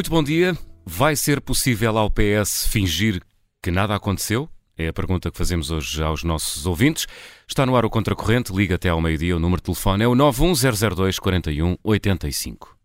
Muito bom dia. Vai ser possível ao PS fingir que nada aconteceu? É a pergunta que fazemos hoje aos nossos ouvintes. Está no ar o Contracorrente, liga até ao meio-dia. O número de telefone é o 91002 4185.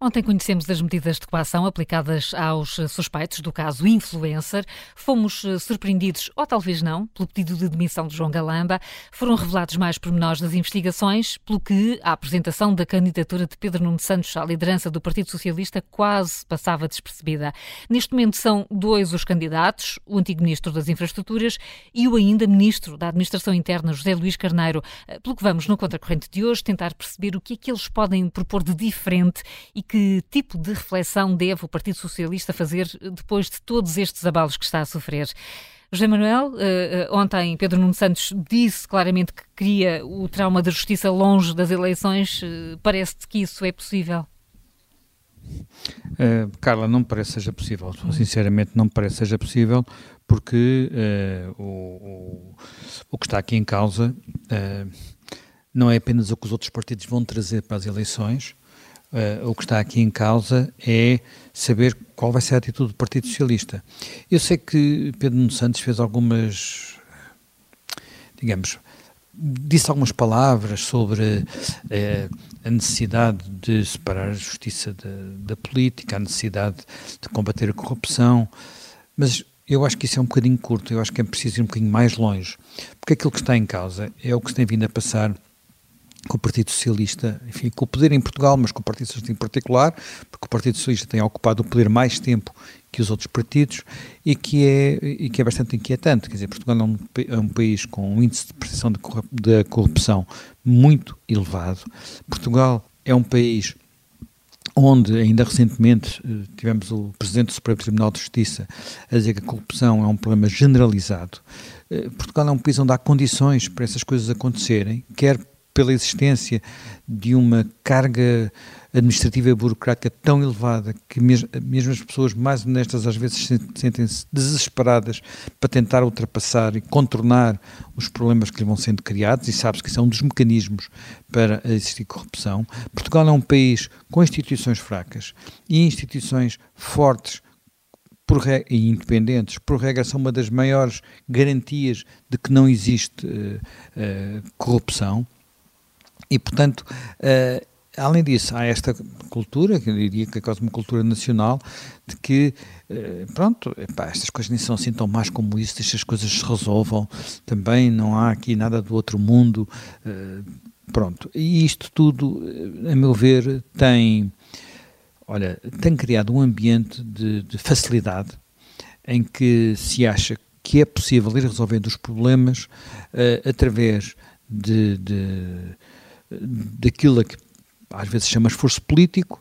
Ontem conhecemos as medidas de coação aplicadas aos suspeitos do caso Influencer. Fomos eh, surpreendidos, ou talvez não, pelo pedido de demissão de João Galamba. Foram revelados mais pormenores das investigações, pelo que a apresentação da candidatura de Pedro Nuno Santos à liderança do Partido Socialista quase passava despercebida. Neste momento são dois os candidatos, o antigo Ministro das Infraestruturas e o ainda Ministro da Administração Interna, José Luís Carneiro. Eh, pelo que vamos, no Contracorrente de hoje, tentar perceber o que é que eles podem propor de diferente e que tipo de reflexão deve o Partido Socialista fazer depois de todos estes abalos que está a sofrer? José Manuel, uh, ontem Pedro Nuno Santos disse claramente que queria o trauma da justiça longe das eleições. Uh, Parece-te que isso é possível? Uh, Carla, não me parece seja possível. Sinceramente, não me parece seja possível, porque o, o, o, que está aqui em causa não é apenas o que os outros partidos vão trazer para as eleições, Uh, o que está aqui em causa é saber qual vai ser a atitude do Partido Socialista. Eu sei que Pedro Nuno Santos fez algumas, digamos, disse algumas palavras sobre uh, a necessidade de separar a justiça da, da, política, a necessidade de combater a corrupção, mas eu acho que isso é um bocadinho curto, eu acho que é preciso ir um bocadinho mais longe, porque aquilo que está em causa é o que se tem vindo a passar com o Partido Socialista, enfim, com o poder em Portugal, mas com o Partido Socialista em particular, porque o Partido Socialista tem ocupado o poder mais tempo que os outros partidos e que é, e que é bastante inquietante. Quer dizer, Portugal é um, é um país com um índice de percepção da corrupção muito elevado. Portugal é um país onde ainda recentemente eh, tivemos o Presidente do Supremo Tribunal de Justiça a dizer que a corrupção é um problema generalizado. Eh, Portugal é um país onde há condições para essas coisas acontecerem, quer pela existência de uma carga administrativa e burocrática tão elevada que mesmo, mesmo as pessoas mais honestas às vezes sentem-se desesperadas para tentar ultrapassar e contornar os problemas que lhe vão sendo criados e sabe-se que isso é um dos mecanismos para existir corrupção. Portugal é um país com instituições fracas e instituições fortes por e independentes, por regra, são uma das maiores garantias de que não existe uh, uh, corrupção. E, portanto, uh, além disso, há esta cultura, que eu diria que é quase uma cultura nacional, de que, uh, pronto, epá, estas coisas nem são assim tão más como isso, estas coisas se resolvam, também não há aqui nada do outro mundo, uh, pronto. E isto tudo, a meu ver, tem, olha, tem criado um ambiente de, de facilidade em que se acha que é possível ir resolvendo os problemas através de, de daquilo a que às vezes chama esforço político,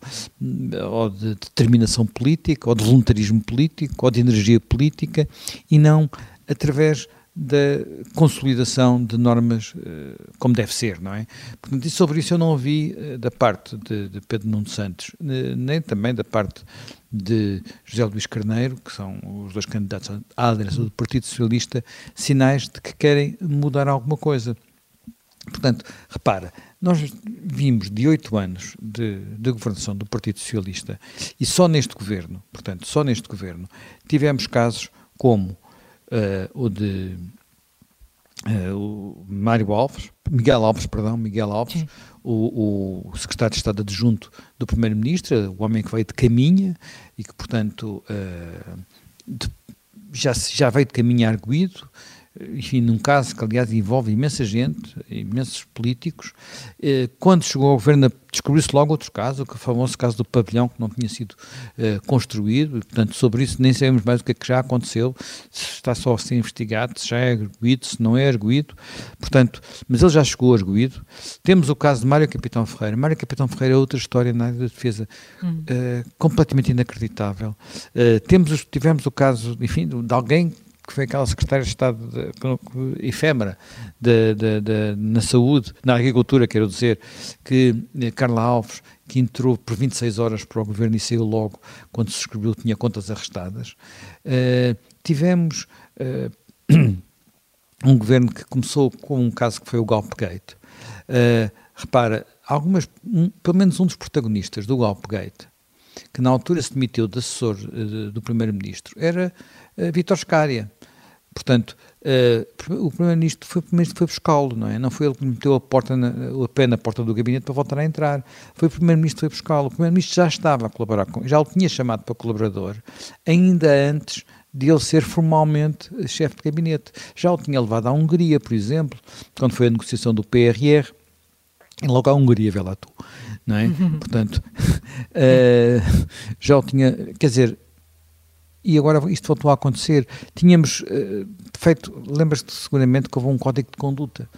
ou de determinação política, ou de voluntarismo político, ou de energia política, e não através da consolidação de normas uh, como deve ser, não é? Portanto, sobre isso eu não ouvi uh, da parte de, de, Pedro Nuno Santos, nem também da parte de José Luís Carneiro, que são os dois candidatos à liderança do Partido Socialista, sinais de que querem mudar alguma coisa. Portanto, repara, nós vimos de oito anos de, de, governação do Partido Socialista e só neste governo, portanto, só neste governo, tivemos casos como uh, o de uh, o Mário Alves, Miguel Alves, perdão, Miguel Alves, o, o, secretário de Estado adjunto do Primeiro-Ministro, o homem que veio de caminha e que, portanto, uh, de, já, já veio de caminho arguído, enfim, num caso que aliás envolve imensa gente, imensos políticos, eh, quando chegou ao governo descobriu-se logo outro caso, o famoso caso do pavilhão que não tinha sido eh, construído, e, portanto sobre isso nem sabemos mais o que é que já aconteceu, se está só a ser investigado, se já é arguído, se não é arguído, portanto, mas ele já chegou arguído. Temos o caso de Mário Capitão Ferreira. Mário Capitão Ferreira é outra história na área da defesa hum. uh, completamente inacreditável. Uh, temos, tivemos o caso, enfim, de alguém que foi aquela secretária de Estado de, efêmera de, de, de, na saúde, na agricultura, quero dizer, que eh, Carla Alves, que entrou por 26 horas para o governo e saiu logo quando se escreveu, tinha contas arrestadas. Uh, tivemos uh, um governo que começou com um caso que foi o Golpe Gate. Uh, repara, algumas, um, pelo menos um dos protagonistas do Golpe Gate que na altura se demitiu de assessor uh, do Primeiro-Ministro era uh, Vítor Scária. Portanto, uh, o Primeiro-Ministro foi, primeiro foi buscá-lo, não é? Não foi ele que meteu a, porta na, a pé na porta do gabinete para voltar a entrar. Foi o Primeiro-Ministro que foi buscá-lo. O Primeiro-Ministro já estava a colaborar com já o tinha chamado para colaborador, ainda antes de ele ser formalmente chefe de gabinete. Já o tinha levado à Hungria, por exemplo, quando foi a negociação do PRR, e logo à Hungria, vê lá tu, não é? Portanto, uh, já o tinha, quer dizer, e agora isto voltou a acontecer. Tínhamos uh, feito, lembras-te seguramente que houve um código de conduta.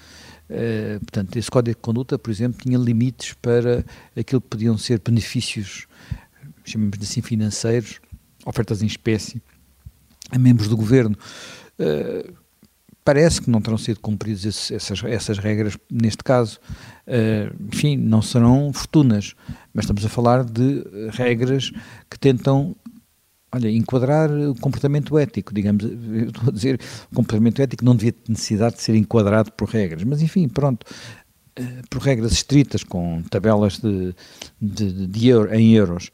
Uh, portanto, esse código de conduta, por exemplo, tinha limites para aquilo que podiam ser benefícios, chamamos assim, financeiros, ofertas em espécie, a membros do governo. Uh, parece que não terão sido cumpridas essas, essas regras neste caso. Uh, enfim, não serão fortunas, mas estamos a falar de regras que tentam olha, enquadrar o comportamento ético, digamos, estou a dizer, o comportamento ético não devia ter necessidade de ser enquadrado por regras, mas enfim, pronto, eh, por regras estritas, com tabelas de, de, de euro, em euros.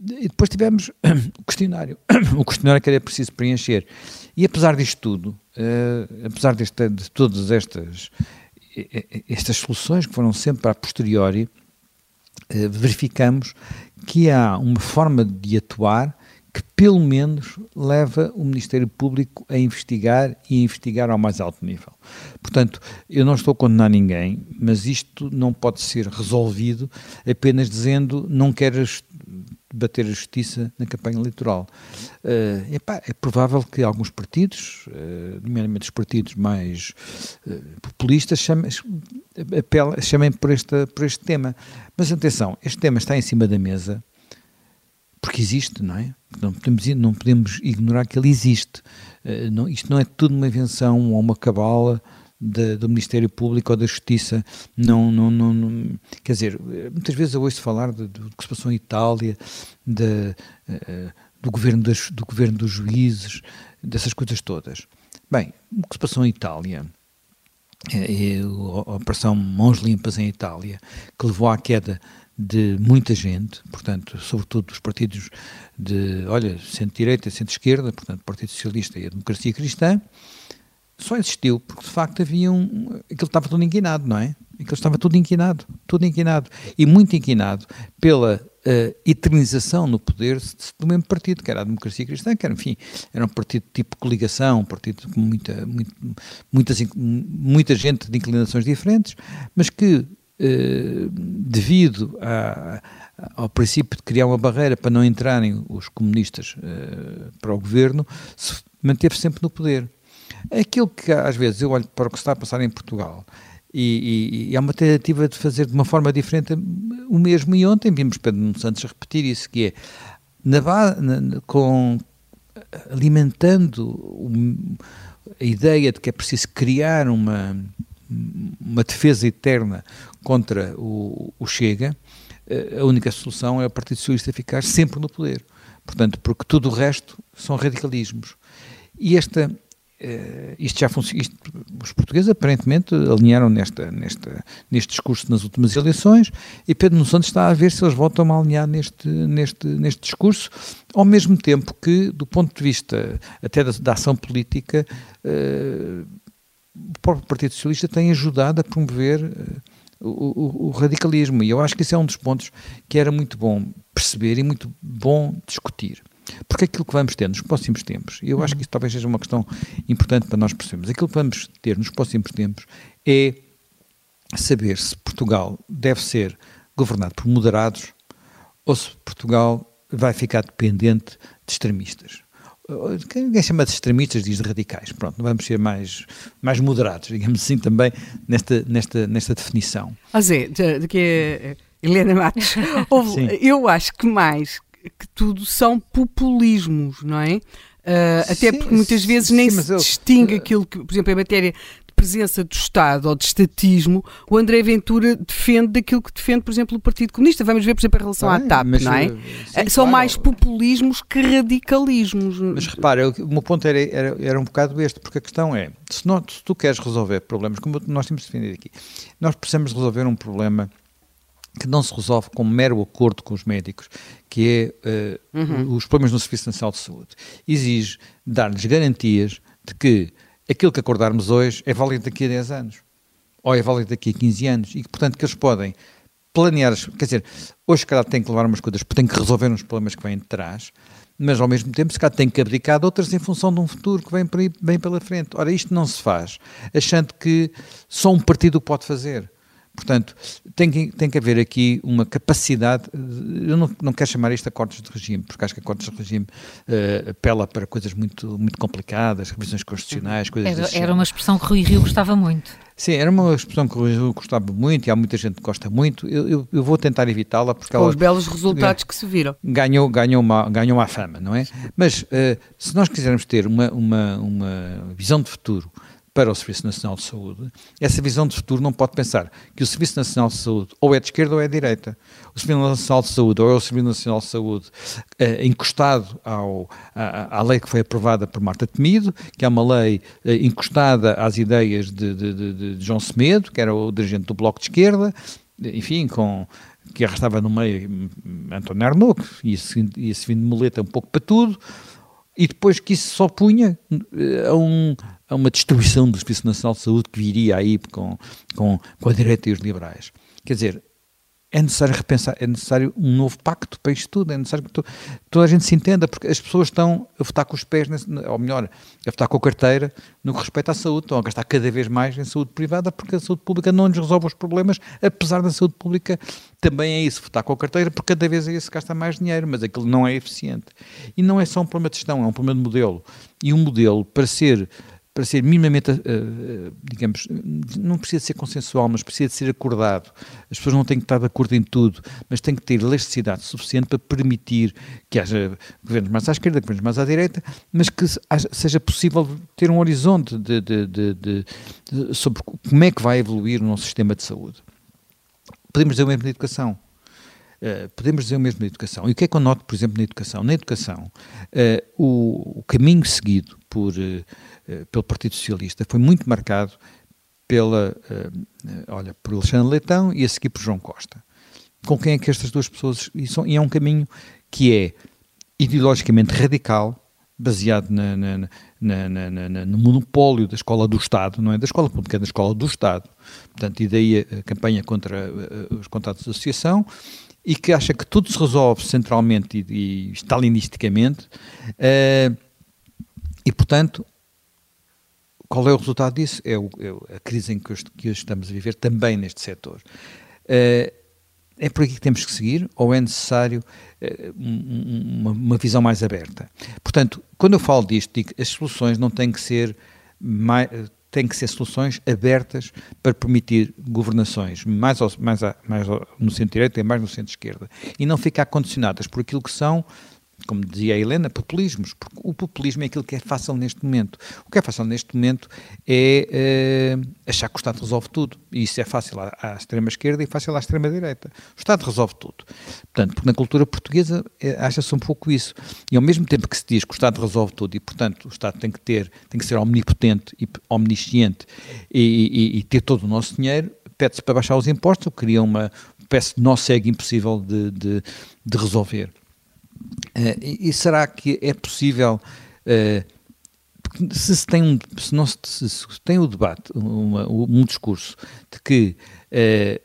E depois tivemos o questionário, o questionário que era preciso preencher. E apesar disto tudo, uh, apesar desta, de todas estas, estas soluções que foram sempre a posteriori, uh, verificamos que há uma forma de atuar que pelo menos leva o Ministério Público a investigar e a investigar ao mais alto nível. Portanto, eu não estou a condenar ninguém, mas isto não pode ser resolvido apenas dizendo não queres bater a justiça na campanha eleitoral. Uh, epá, é provável que alguns partidos, uh, nomeadamente os partidos mais uh, populistas, chamem, chamem por, esta, por este tema. Mas atenção, este tema está em cima da mesa porque existe, não é? Não podemos, não podemos ignorar que ele existe. Uh, não, isto não é tudo uma invenção ou uma cabala de, do Ministério Público ou da Justiça. Não, não, não, não, quer dizer, muitas vezes eu ouço falar do que se passou em Itália, de, uh, do, governo das, do governo dos juízes, dessas coisas todas. Bem, o que se passou em Itália, é a Operação Mãos Limpas em Itália, que levou à queda de muita gente, portanto, sobretudo dos partidos de, olha, centro-direita, centro-esquerda, portanto, Partido Socialista e a Democracia Cristã, só existiu porque de facto havia um. aquilo estava tudo inquinado, não é? Aquilo estava tudo inquinado, tudo inquinado. E muito inquinado pela uh, eternização no poder do mesmo partido, que era a Democracia Cristã, que era, enfim, era um partido tipo coligação, um partido com muita, muito, muitas, muita gente de inclinações diferentes, mas que eh, devido a, ao princípio de criar uma barreira para não entrarem os comunistas uh, para o governo, se manteve sempre no poder. Aquilo que às vezes eu olho para o que está a passar em Portugal e, e, e há uma tentativa de fazer de uma forma diferente o mesmo, e ontem vimos Pedro Nuno Santos repetir isso, que é na, na, com, alimentando a ideia de que é preciso criar uma uma defesa eterna contra o, o Chega, eh, a única solução é o Partido Socialista ficar sempre no poder. Portanto, porque tudo o resto são radicalismos. E esta, uh, isto já funciona, os portugueses aparentemente alinharam nesta, nesta, neste discurso nas últimas eleições e Pedro Nuno Santos está a ver se eles voltam a alinhar neste, neste, neste discurso, ao mesmo tempo que, do ponto de vista até da, da ação política, uh, o próprio Partido Socialista tem ajudado a promover o, o, o, radicalismo. E eu acho que esse é um dos pontos que era muito bom perceber e muito bom discutir. Porque aquilo que vamos ter nos próximos tempos, e eu acho que isso talvez seja uma questão importante para nós percebermos, aquilo que vamos ter nos próximos tempos é saber se Portugal deve ser governado por moderados ou se Portugal vai ficar dependente de extremistas ninguém chama de extremistas, diz de radicais. Pronto, vamos ser mais, mais moderados, digamos assim, também nesta, nesta, nesta definição. Ah, Zé, de, que é Helena Matos, houve, eu acho que mais que tudo são populismos, não é? Uh, até sim, porque muitas vezes nem sim, se eu, distingue aquilo que, por exemplo, em matéria presença do Estado ou de estatismo, o André Ventura defende daquilo que defende, por exemplo, o Partido Comunista. Vamos ver, por exemplo, em relação à TAP, mas, não é? Sim, eh, São claro. mais populismos que radicalismos. Mas repara, o meu ponto era, era, era um bocado este, porque a questão é, se, não, se tu queres resolver problemas, como nós temos defendido aqui, nós precisamos resolver um problema que não se resolve com um mero acordo com os médicos, que é uh, uhum. os problemas no Serviço Nacional de Saúde. Exige dar-lhes garantias de que aquilo que acordarmos hoje é válido daqui a 10 anos, ou é válido daqui a 15 anos, e que, portanto, que eles podem planear, quer dizer, hoje, se calhar, tem que levar umas coisas, tem que resolver uns problemas que vêm de trás, mas ao mesmo tempo, se calhar, tem que abdicar de outras em função de um futuro que vem, por aí, vem pela frente. Ora, isto não se faz achando que só um partido pode fazer. Portanto, tem que, tem que haver aqui uma capacidade, eu não, não quero chamar isto de acordos de regime, porque acho que acordos de regime uh, apela para coisas muito, muito complicadas, revisões constitucionais, coisas Era, era uma expressão que Rui Rio gostava muito. Sim, era uma expressão que Rui Rio gostava muito e há muita gente que gosta muito. Eu, eu, eu vou tentar evitá-la porque Com ela... os belos resultados que se viram. Ganhou, ganhou, uma, ganhou uma fama, não é? Mas uh, se nós quisermos ter uma, uma, uma visão de futuro para o Serviço Nacional de Saúde, essa visão de futuro não pode pensar que o Serviço Nacional de Saúde ou é de esquerda ou é de direita. O Serviço Nacional de Saúde ou é o Serviço Nacional de Saúde eh, encostado ao, à, à, lei que foi aprovada por Marta Temido, que é uma lei eh, encostada às ideias de, de, de, de João Semedo, que era o dirigente do Bloco de Esquerda, enfim, com que arrastava no meio hum, António Arnaud, e ia-se vindo de muleta um pouco para tudo, e depois que isso só punha eh, a, um, a uma destruição do Serviço Nacional de Saúde que viria aí com, com, com a direita e os liberais. Quer dizer, é necessário repensar, é necessário um novo pacto para isto tudo, é necessário que to, toda a gente se entenda, porque as pessoas estão a votar com os pés, nesse, ou melhor, a votar com a carteira no que respeita à saúde, estão a gastar cada vez mais em saúde privada, porque a saúde pública não nos resolve os problemas, apesar da saúde pública também é isso, votar com a carteira, porque cada vez é isso que gasta mais dinheiro, mas aquilo não é eficiente. E não é só um problema de gestão, é um problema de modelo. E um modelo, para ser para ser minimamente, uh, digamos, não precisa ser consensual, mas precisa de ser acordado. As pessoas não têm que estar de acordo em tudo, mas têm que ter elasticidade suficiente para permitir que haja governos mais à esquerda, governos mais à direita, mas que seja possível ter um horizonte de, de, de, sobre como é que vai evoluir o nosso sistema de saúde. Podemos dizer o mesmo na educação. Uh, podemos dizer o mesmo na educação. E o que é que eu noto, por exemplo, na educação? Na educação, uh, o, o, caminho seguido por uh, pelo Partido Socialista foi muito marcado pela, uh, olha, por Alexandre Leitão e a seguir por João Costa. Com quem é que estas duas pessoas, e, é um caminho que é ideologicamente radical, baseado na, na, na, no monopólio da escola do Estado, não é da escola pública, é da escola do Estado. Portanto, e daí a, campanha contra os contratos de associação, e que acha que tudo se resolve centralmente e, e stalinisticamente, uh, e portanto qual é o resultado disso? É, o, é a crise em que hoje, que hoje, estamos a viver também neste setor. Uh, é por aqui que temos que seguir ou é necessário uh, uma, uma, visão mais aberta? Portanto, quando eu falo disto, digo as soluções não têm que ser mais, têm que ser soluções abertas para permitir governações mais, ao, mais, a, mais no centro-direita e mais no centro-esquerda e não ficar condicionadas por aquilo que são como dizia a Helena, populismos, porque o populismo é aquilo que é fácil neste momento. O que é fácil neste momento é uh, achar que o Estado resolve tudo. E isso é fácil à, à extrema-esquerda e fácil à extrema-direita. O Estado resolve tudo. Portanto, porque na cultura portuguesa é, acha-se um pouco isso. E ao mesmo tempo que se diz que o Estado resolve tudo e, portanto, o Estado tem que ter, tem que ser omnipotente e omnisciente e, e, e ter todo o nosso dinheiro, pede-se para baixar os impostos, cria uma espécie de nó cego impossível de, de, de resolver. Uh, e, e, será que é possível, uh, se, se, tem um, se, não se, se tem o debate, uma, um discurso de que uh,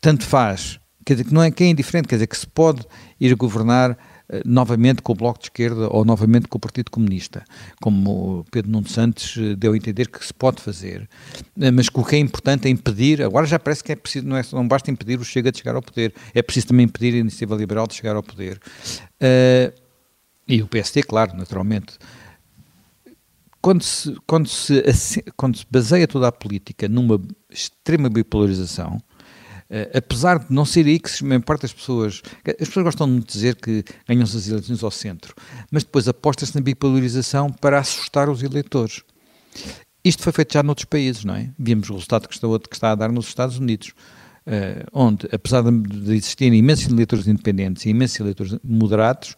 tanto faz, quer dizer, que não é que é indiferente, quer dizer, que se pode ir governar novamente com o Bloco de Esquerda ou novamente com o Partido Comunista, como Pedro Nuno Santos deu a entender que se pode fazer, mas que o que é importante é impedir, agora já parece que é preciso, não, é, não basta impedir o Chega de chegar ao poder, é preciso também impedir a Iniciativa Liberal de chegar ao poder. Uh, e o PST, claro, naturalmente. Quando se, quando, se, quando se baseia toda a política numa extrema bipolarização, apesar de não ser aí que se maior parte das pessoas. As pessoas gostam de dizer que ganham-se as eleições ao centro, mas depois aposta-se na bipolarização para assustar os eleitores. Isto foi feito já noutros países, não é? Vimos o resultado que está, que está a dar nos Estados Unidos. Uh, onde, apesar de existirem imensos eleitores independentes e imensos eleitores moderados,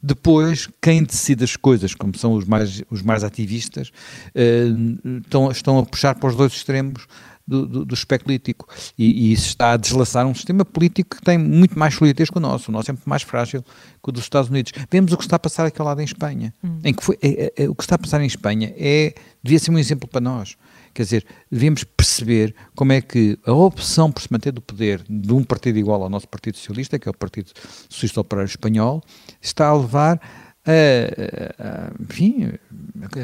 depois, quem decide as coisas, como são os mais, os mais ativistas, uh, estão, estão a puxar para os dois extremos do, do, do espectro político. E, e, isso está a deslaçar um sistema político que tem muito mais solidez que o nosso. O nosso é muito mais frágil que o dos Estados Unidos. Vemos o que está a passar aquele lado em Espanha. Hum. Em que foi, é, é, é, o que está a passar em Espanha é, devia ser um exemplo para nós. Quer dizer, devíamos perceber como é que a opção por se manter do poder de um partido igual ao nosso Partido Socialista, que é o Partido Socialista Operário Espanhol, está a levar a, a, enfim,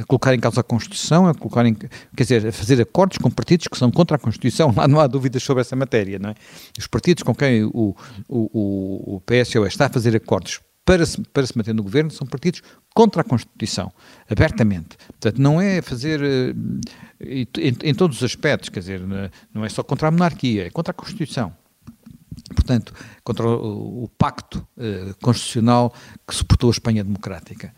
a colocar em causa a Constituição, a colocar em, quer dizer, a fazer acordos com partidos que são contra a Constituição, lá não há dúvidas sobre essa matéria, não é? Os partidos com quem o, o, o PSOE está a fazer acordos para se, para se manter no governo são partidos contra a Constituição, abertamente. Portanto, não é fazer eh, em, em todos os aspectos, quer dizer, não é só contra a monarquia, é contra a Constituição portanto, contra o, o pacto uh, constitucional que suportou a Espanha democrática.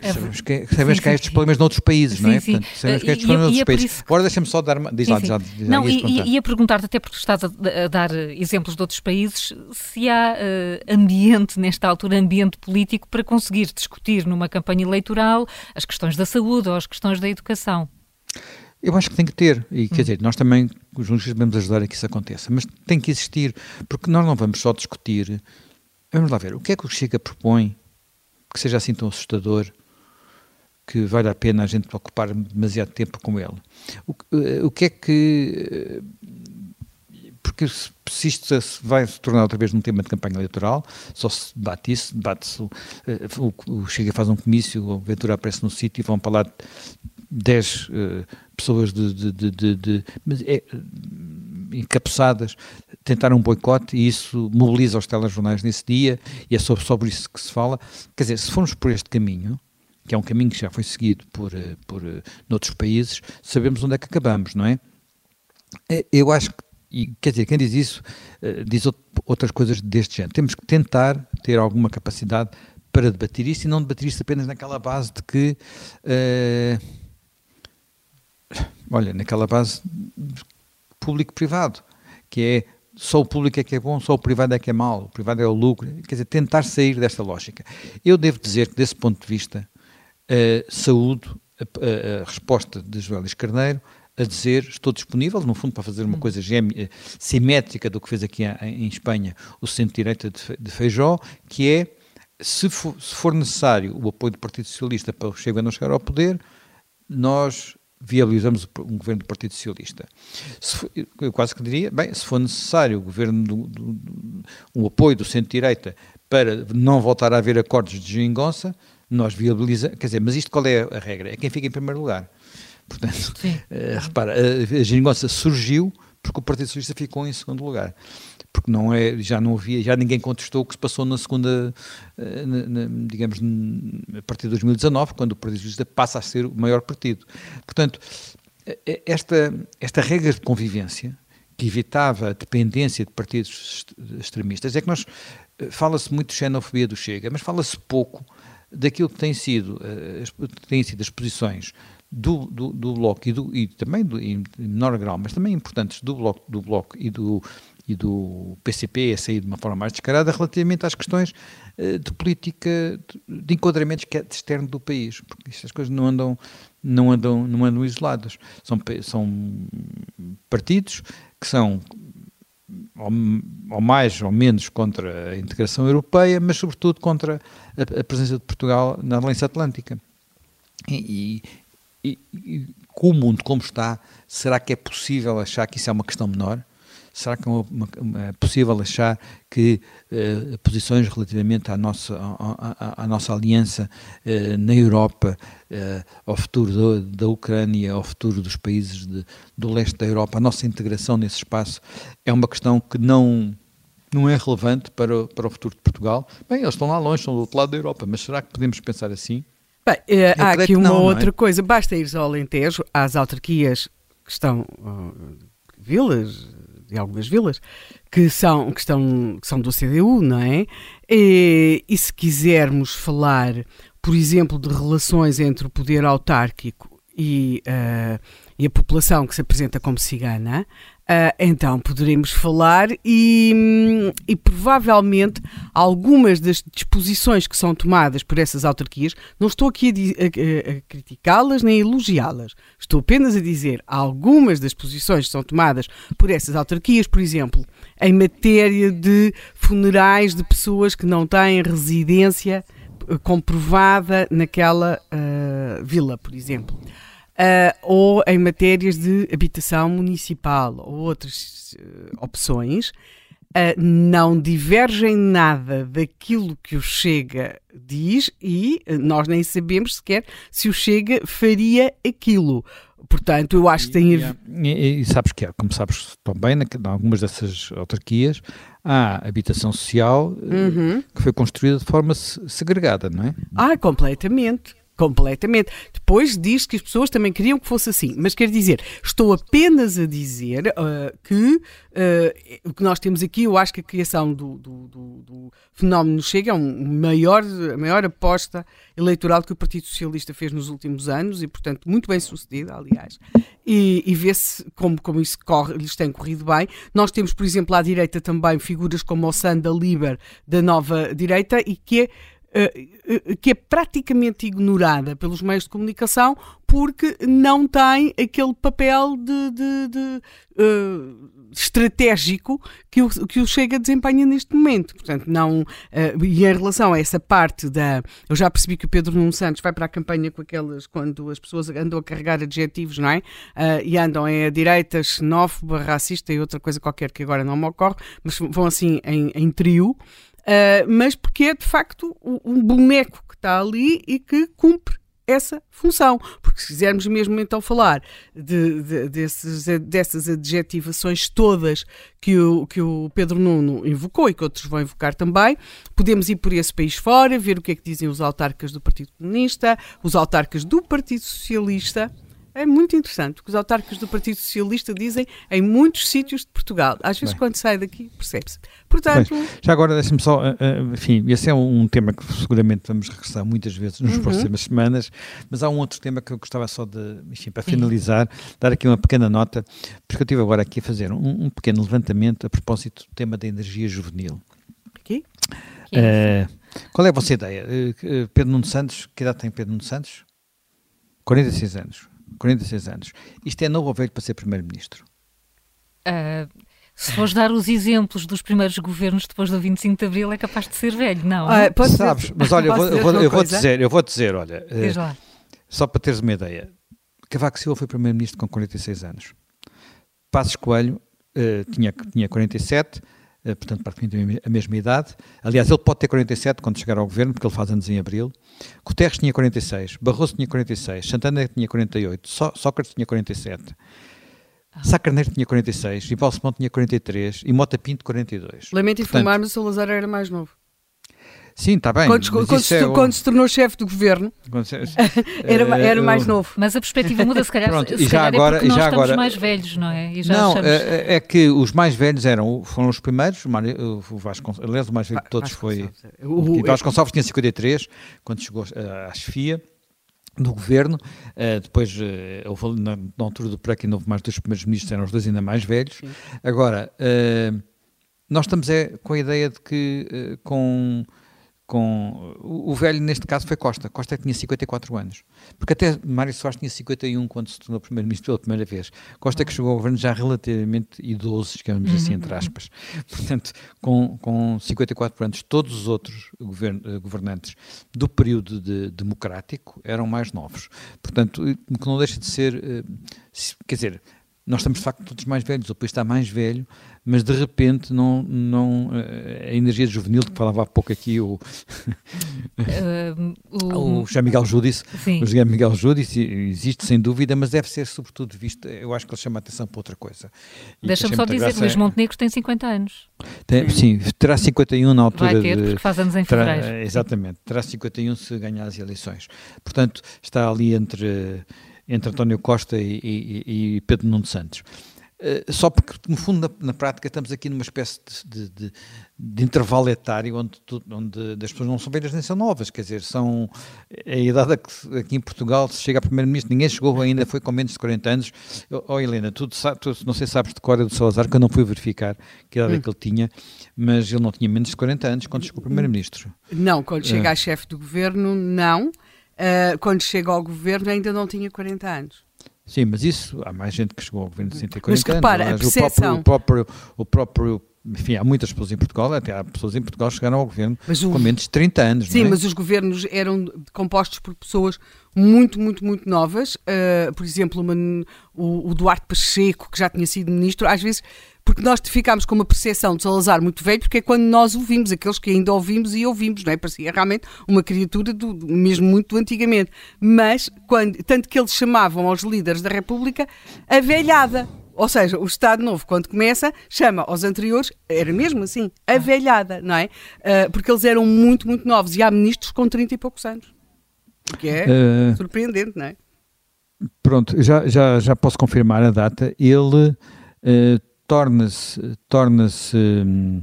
É, sabemos que, sabemos sim, que há estes problemas noutros países, sim, não é? Portanto, sabemos que há estes problemas noutros países. Isso... Agora deixa-me só dar. Diz lá, já, já, Não, e, ia perguntar-te, até porque estás a, a, dar exemplos de outros países, se há uh, ambiente, nesta altura, ambiente político para conseguir discutir numa campanha eleitoral as questões da saúde ou as questões da educação. Eu acho que tem que ter, e quer hum. dizer, nós também, os jornalistas, devemos ajudar a que isso aconteça, mas tem que existir, porque nós não vamos só discutir. Vamos lá ver, o que é que o Chega propõe que seja assim tão assustador que vale a pena a gente ocupar demasiado tempo com ele? O, eh, o que é que. Porque se isto vai se tornar outra vez um tema de campanha eleitoral, só se debate isso, debate-se. Eh, o, o, Chega faz um comício, o Ventura aparece no sítio e vão falar 10 uh, eh, pessoas de, de, de, de, é, encapuçadas tentaram um boicote e isso mobiliza os telejornais nesse dia e é sobre, sobre isso que se fala. Quer dizer, se formos por este caminho, que é um caminho que já foi seguido por, eh, por noutros países, sabemos onde é que acabamos, não é? Eu acho que, e, quer dizer, quem diz isso diz outras coisas deste género. Temos que tentar ter alguma capacidade para debater isso e não debater isso apenas naquela base de que uh, olha, naquela base público-privado, que é só o público é que é bom, só o privado é que é mau, o privado é o lucro, quer dizer, tentar sair desta lógica. Eu devo dizer que, desse ponto de vista, uh, saúdo a, a, a, resposta de Joelis Carneiro a dizer estou disponível, no fundo, para fazer uma hum. coisa gêmea, simétrica do que fez aqui em Espanha o centro-direita de Feijó, que é, se for, se for, necessário o apoio do Partido Socialista para o Chega não chegar ao poder, nós viabilizamos um governo do Partido Socialista. For, eu quase que diria, bem, se for necessário o governo do, do, do, um apoio do centro-direita para não voltar a haver acordos de geringonça, nós viabilizamos, quer dizer, mas isto qual é a regra? É quem fica em primeiro lugar. Portanto, uh, repara, a, a geringonça surgiu porque o Partido Socialista ficou em segundo lugar porque não é, já não havia, já ninguém contestou o que se passou na segunda, eh, na, na, digamos, a partir de 2019, quando o Partido Socialista passa a ser o maior partido. Portanto, esta, esta regra de convivência que evitava a dependência de partidos extremistas, é que nós, eh, fala-se muito de xenofobia do Chega, mas fala-se pouco daquilo que tem sido, eh, têm sido as posições do, do, do Bloco e, do, e também do, em menor grau, mas também importantes do Bloco, do bloco e do, e do PCP a sair de uma forma mais descarada relativamente às questões uh, de política, de, que é externo do país, porque estas coisas não andam, não andam, não andam isoladas. São, são partidos que são ou, mais ou menos contra a integração europeia, mas sobretudo contra a, a presença de Portugal na Aliança Atlântica. E, e, e, com o mundo como está, será que é possível achar que isso é uma questão menor? Será que é possível achar que uh, posições relativamente à nossa, à, à, à nossa aliança uh, na Europa, uh, ao futuro do, da Ucrânia, ao futuro dos países de, do leste da Europa, a nossa integração nesse espaço é uma questão que não não é relevante para, para o futuro de Portugal? Bem, eles estão lá longe, estão do outro lado da Europa, mas será que podemos pensar assim? Bem, há aqui uma não, outra não é? coisa, basta ir ao Alentejo, às autarquias que estão, uh, vilas, de algumas vilas, que são, que estão, que são do CDU, não é? E, e se quisermos falar, por exemplo, de relações entre o poder autárquico e, uh, e a população que se apresenta como cigana, Uh, então poderemos falar e, e, provavelmente algumas das disposições que são tomadas por essas autarquias, não estou aqui a, a, a criticá-las nem a elogiá-las, estou apenas a dizer algumas das posições que são tomadas por essas autarquias, por exemplo, em matéria de funerais de pessoas que não têm residência eh, comprovada naquela uh, vila, por exemplo uh, ou em matérias de habitação municipal ou outras uh, opções, uh, não divergem nada daquilo que o Chega diz e nós nem sabemos sequer se o Chega faria aquilo. Portanto, eu acho que tem a e, e, e, sabes que, como sabes também, em algumas dessas autarquias há habitação social uhum. que foi construída de forma segregada, não é? Ah, completamente. Completamente. Depois diz que as pessoas também queriam que fosse assim. Mas quer dizer, estou apenas a dizer uh, que uh, o que nós temos aqui, eu acho que a criação do, do, do, do fenómeno Chega é um maior, a maior aposta eleitoral que o Partido Socialista fez nos últimos anos e, portanto, muito bem sucedida, aliás. E, e vê-se como, como isso corre, lhes tem corrido bem. Nós temos, por exemplo, à direita também figuras como o Sanda Liber da nova direita e que é que é praticamente ignorada pelos meios de comunicação porque não tem aquele papel de, de, de uh, estratégico que o, que o Chega desempenha neste momento. Portanto, não. Uh, e em relação a essa parte da. Eu já percebi que o Pedro Nuno Santos vai para a campanha com aquelas. quando as pessoas andam a carregar adjetivos, não é? Uh, e andam em a direita, xenófoba, racista e outra coisa qualquer que agora não me ocorre, mas vão assim em, em trio. Uh, mas porque é de facto um boneco que está ali e que cumpre essa função. Porque se quisermos mesmo então falar de, de, desses, dessas adjetivações todas que o, que o Pedro Nuno invocou e que outros vão invocar também, podemos ir por esse país fora, ver o que é que dizem os autarcas do Partido Comunista, os autarcas do Partido Socialista. É muito interessante o que os autarcas do Partido Socialista dizem em muitos sítios de Portugal. Às vezes, Bem. quando sai daqui, percebe-se. Portanto. Bem, já agora, deixe-me só. Uh, enfim, esse é um tema que seguramente vamos regressar muitas vezes nas uhum. próximas semanas, mas há um outro tema que eu gostava só de, enfim, para finalizar, dar aqui uma pequena nota, porque eu estive agora aqui a fazer um, um pequeno levantamento a propósito do tema da energia juvenil. Aqui? Uh, qual é a vossa ideia? Uh, Pedro Nuno Santos, que idade tem Pedro Nuno Santos? 46 anos. 46 anos. Isto é novo ou velho para ser Primeiro-Ministro? Uh, se fores dar os exemplos dos primeiros governos depois do 25 de Abril, é capaz de ser velho, não? Ah, pode Sabes, mas olha, eu vou, eu, vou, eu vou, dizer, eu vou dizer, olha, uh, só para teres uma ideia, Cavaco Silva foi Primeiro-Ministro com 46 anos. Passos Coelho uh, tinha, tinha 47 eh, portanto praticamente a mesma idade. Aliás, ele pode ter 47 quando chegar ao governo, porque ele faz anos em abril. Guterres tinha 46, Barroso tinha 46, Santana tinha 48, Só Sócrates tinha 47. Ah. Sá Carneiro tinha 46, Ival Simão tinha 43 e Mota Pinto 42. Lamento informar-me, o Salazar era mais novo. Sim, está bem. Quando, quando, se, é quando, se, tornou chefe do governo, era, era mais novo. Mas a perspectiva muda, se calhar, Pronto, se já calhar é agora, é porque nós já agora, mais velhos, não é? não, achamos... é, é, que os mais velhos eram, foram os primeiros, o Vasconcelos, aliás, o mais velho de todos foi... O, o Vasconcelos tinha 53, quando chegou à chefia do governo, uh, depois uh, houve, na, na, altura do PREC ainda houve mais dois primeiros ministros, eram os dois ainda mais velhos. Sim. Agora, uh, nós estamos é, com a ideia de que com com o, velho neste caso foi Costa. Costa tinha 54 anos. Porque até Mário Soares tinha 51 quando se tornou primeiro-ministro pela primeira vez. Costa que chegou ao governo já relativamente idoso, digamos assim, entre uhum. aspas. Portanto, com, com 54 anos, todos os outros govern, eh, governantes do período de, democrático eram mais novos. Portanto, que não deixa de ser, eh, quer dizer, nós estamos de facto todos mais velhos, o país está mais velho, mas de repente não, não eh, a energia juvenil que falava há pouco aqui o, uh, o, o Jean Miguel Júdice, o Jean Miguel Júdice existe sem dúvida, mas deve ser sobretudo visto, eu acho que ele chama a atenção para outra coisa. Deixa-me só dizer, Luís é... Montenegro tem 50 anos. Tem, sim, terá 51 na altura Vai ter, de, porque faz anos em terá, fevereiro. Exatamente, terá 51 se ganhar as eleições. Portanto, está ali entre, entre António Costa e, e, e Pedro Nuno Santos. Uh, só porque, no fundo, na, na, prática, estamos aqui numa espécie de, de, de intervalo etário onde, tu, onde as pessoas não são velhas nem são novas, quer dizer, são a idade que aqui em Portugal se chega a primeiro-ministro, ninguém chegou ainda, foi com menos de 40 anos. Oh, Helena, tu, tu não sei se sabes de cor do Salazar, que eu não fui verificar que idade é hum. é que ele tinha, mas ele não tinha menos de 40 anos quando chegou primeiro-ministro. Não, quando chega uh, a chefe do governo, não. Uh, quando chega ao governo ainda não tinha 40 anos. Sim, mas isso, há mais gente que chegou ao governo de 140 mas, repara, anos. A percepção... o, próprio, o, próprio, o próprio enfim, há muitas pessoas em Portugal, até há pessoas em Portugal que chegaram ao governo o, com menos de 30 anos. Sim, é? mas os governos eram compostos por pessoas muito, muito, muito novas. Uh, por exemplo, uma, o, o, Duarte Pacheco, que já tinha sido ministro, às vezes porque nós ficámos com uma percepção de Salazar muito velho, porque é quando nós ouvimos, aqueles que ainda ouvimos e ouvimos, não é? Parecia realmente uma criatura do, mesmo muito antigamente. Mas, quando, tanto que eles chamavam aos líderes da República a velhada. Ou seja, o Estado Novo, quando começa, chama aos anteriores, era mesmo assim, a velhada, não é? Uh, porque eles eram muito, muito novos e há ministros com 30 e poucos anos. O que é uh, surpreendente, não é? Pronto, já, já, já posso confirmar a data. Ele uh, torna-se torna um,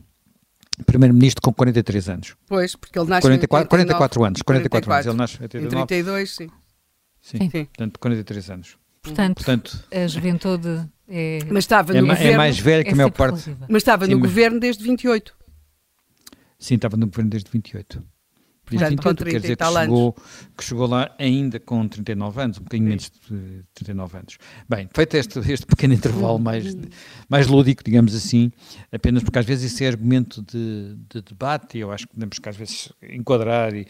primeiro-ministro com 43 anos. Pois, porque ele nasce 44, 44 anos, 44, 44 anos. Ele nasce em 32, sim. Sim, sim. portanto, 43 anos. Portanto, Portanto a juventude é... Mas estava no é, governo... É mais velho que é a maior parte... Mas estava sim, no mas... governo desde 28. Sim, estava no governo desde 28. Portanto, 28, quer dizer que chegou, que chegou lá ainda com 39 anos, um bocadinho menos de 39 anos. Bem, feito este, este pequeno intervalo mais, mais lúdico, digamos assim, apenas porque às vezes isso é argumento de, de debate e eu acho que podemos que às vezes enquadrar e,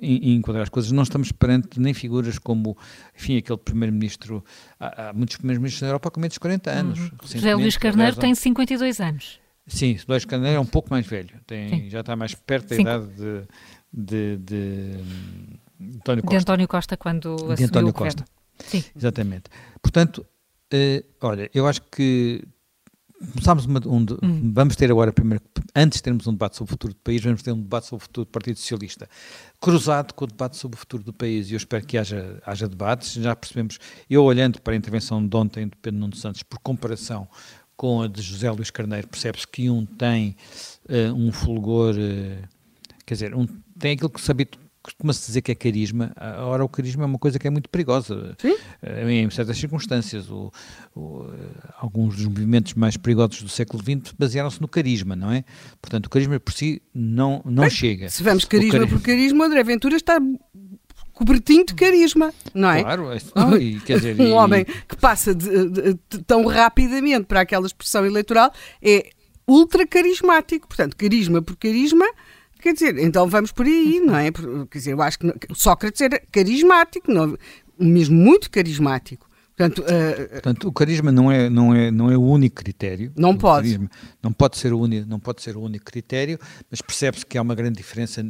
e, enquadrar as coisas. Não estamos perante nem figuras como, enfim, aquele primeiro-ministro, há, há, muitos primeiros-ministros na Europa com menos de 40 anos. Uhum. José Luís Carneiro tem 52 anos. Sim, Luís Carneiro é um pouco mais velho, tem, já está mais perto da Cinco. idade de de, de António Costa. De António Costa quando de António Costa. Sim. Exatamente. Portanto, uh, olha, eu acho que começámos uma, um, hum. vamos ter agora primeiro, antes de termos um debate sobre o futuro do país, vamos ter um debate sobre o futuro do Partido Socialista, cruzado com o debate sobre o futuro do país, e eu espero que haja, haja debates, já percebemos, eu olhando para a intervenção de ontem do Pedro Nuno Santos, por comparação com a de José Luís Carneiro, percebe-se que um tem uh, um fulgor, uh, quer dizer, um, tem aquilo que se costuma-se dizer que é carisma, ora o carisma é uma coisa que é muito perigosa Sim? Eh, em certas circunstâncias. O, o, alguns dos movimentos mais perigosos do século XX basearam-se no carisma, não é? Portanto, o carisma por si não, não Bem, chega. Se vamos carisma cari... por carisma, André Ventura está cobertinho de carisma, não é? Claro, é, e, quer dizer, um e... homem que passa de, de, de, tão rapidamente para aquela expressão eleitoral é ultra carismático. Portanto, carisma por carisma Quer dizer, então vamos por aí, não é? Quer dizer, eu acho que Sócrates era carismático, não, mesmo muito carismático. Portanto, uh, Portanto, o carisma não é, não, é, não é o único critério. Não pode. Carisma, não, pode ser o único, não pode ser o único critério, mas percebe-se que há uma grande diferença.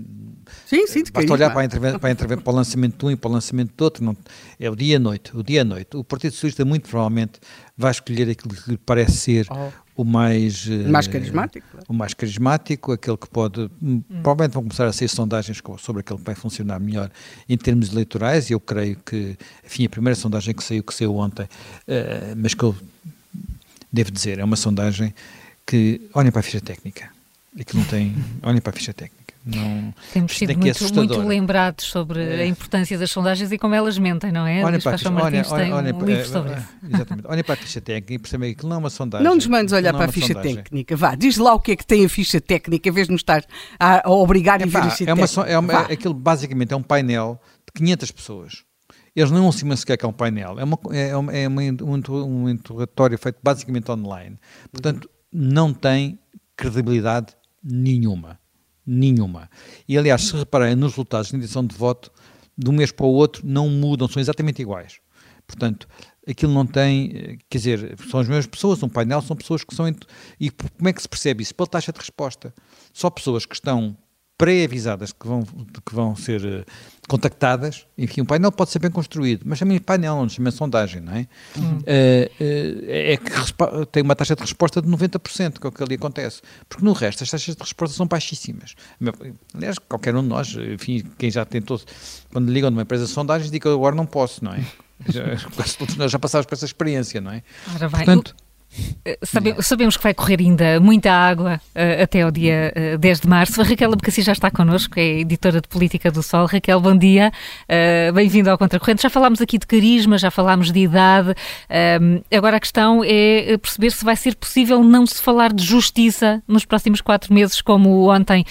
Sim, sim, de Basta olhar para, a para, a para o lançamento de um e para o lançamento do outro. Não, é o dia e a noite. O dia e a noite. O Partido Socialista, muito provavelmente, vai escolher aquilo que lhe parece ser oh. O mais, uh, mais carismático. O mais carismático, aquele que pode. Hum. Provavelmente vão começar a sair sondagens sobre aquele que vai funcionar melhor em termos eleitorais. E eu creio que, enfim, a primeira sondagem que saiu, que saiu ontem, uh, mas que eu devo dizer, é uma sondagem que. Olhem para a ficha técnica. Aquilo não tem. Olhem para a ficha técnica. Não, Temos sido muito, muito, lembrados sobre é. a importância das sondagens e como elas mentem, não é? Olhem para a ficha, olha, olha, olha, um livro sobre isso. Exatamente. Olhem para a ficha técnica e percebem que não é uma sondagem. Não nos mandes olhar para a ficha sondagem. técnica. Vá, diz lá o que é que tem a ficha técnica, em vez de nos estar a, a obrigar é, a ver a ficha é uma, técnica. É uma, é, aquilo basicamente é um painel de 500 pessoas. Eles não se sequer que é um painel. É, uma, é, uma, é uma, um, um interrogatório feito basicamente online. Portanto, não tem credibilidade nenhuma nenhuma. E aliás, se repararem nos resultados de intenção de voto, de um mês para o outro não mudam, são exatamente iguais. Portanto, aquilo não tem, quer dizer, são as mesmas pessoas, um painel são pessoas que são. E como é que se percebe isso? Pela taxa de resposta. Só pessoas que estão pré-avisadas que vão, que vão ser uh, contactadas, enfim, o painel pode ser bem construído, mas também painel, não chama sondagem, não é? Uh, uh, é que tem uma taxa de resposta de 90%, que é o que ali acontece, porque no resto as taxas de resposta são baixíssimas. Aliás, qualquer um de nós, enfim, quem já tentou, quando ligam numa empresa de sondagens, diga agora não posso, não é? Já, quase todos nós já passámos por essa experiência, não é? Ora bem, Portanto, Eh, sabe, sabemos que vai correr ainda muita água uh, até ao dia uh, 10 de março. A Raquel Abacassi já está connosco, é editora de Política do Sol. Raquel, bom dia. Uh, Bem-vindo ao Contracorrente. Já falámos aqui de carisma, já falámos de idade. Uh, agora a questão é perceber se vai ser possível não se falar de justiça nos próximos quatro meses, como ontem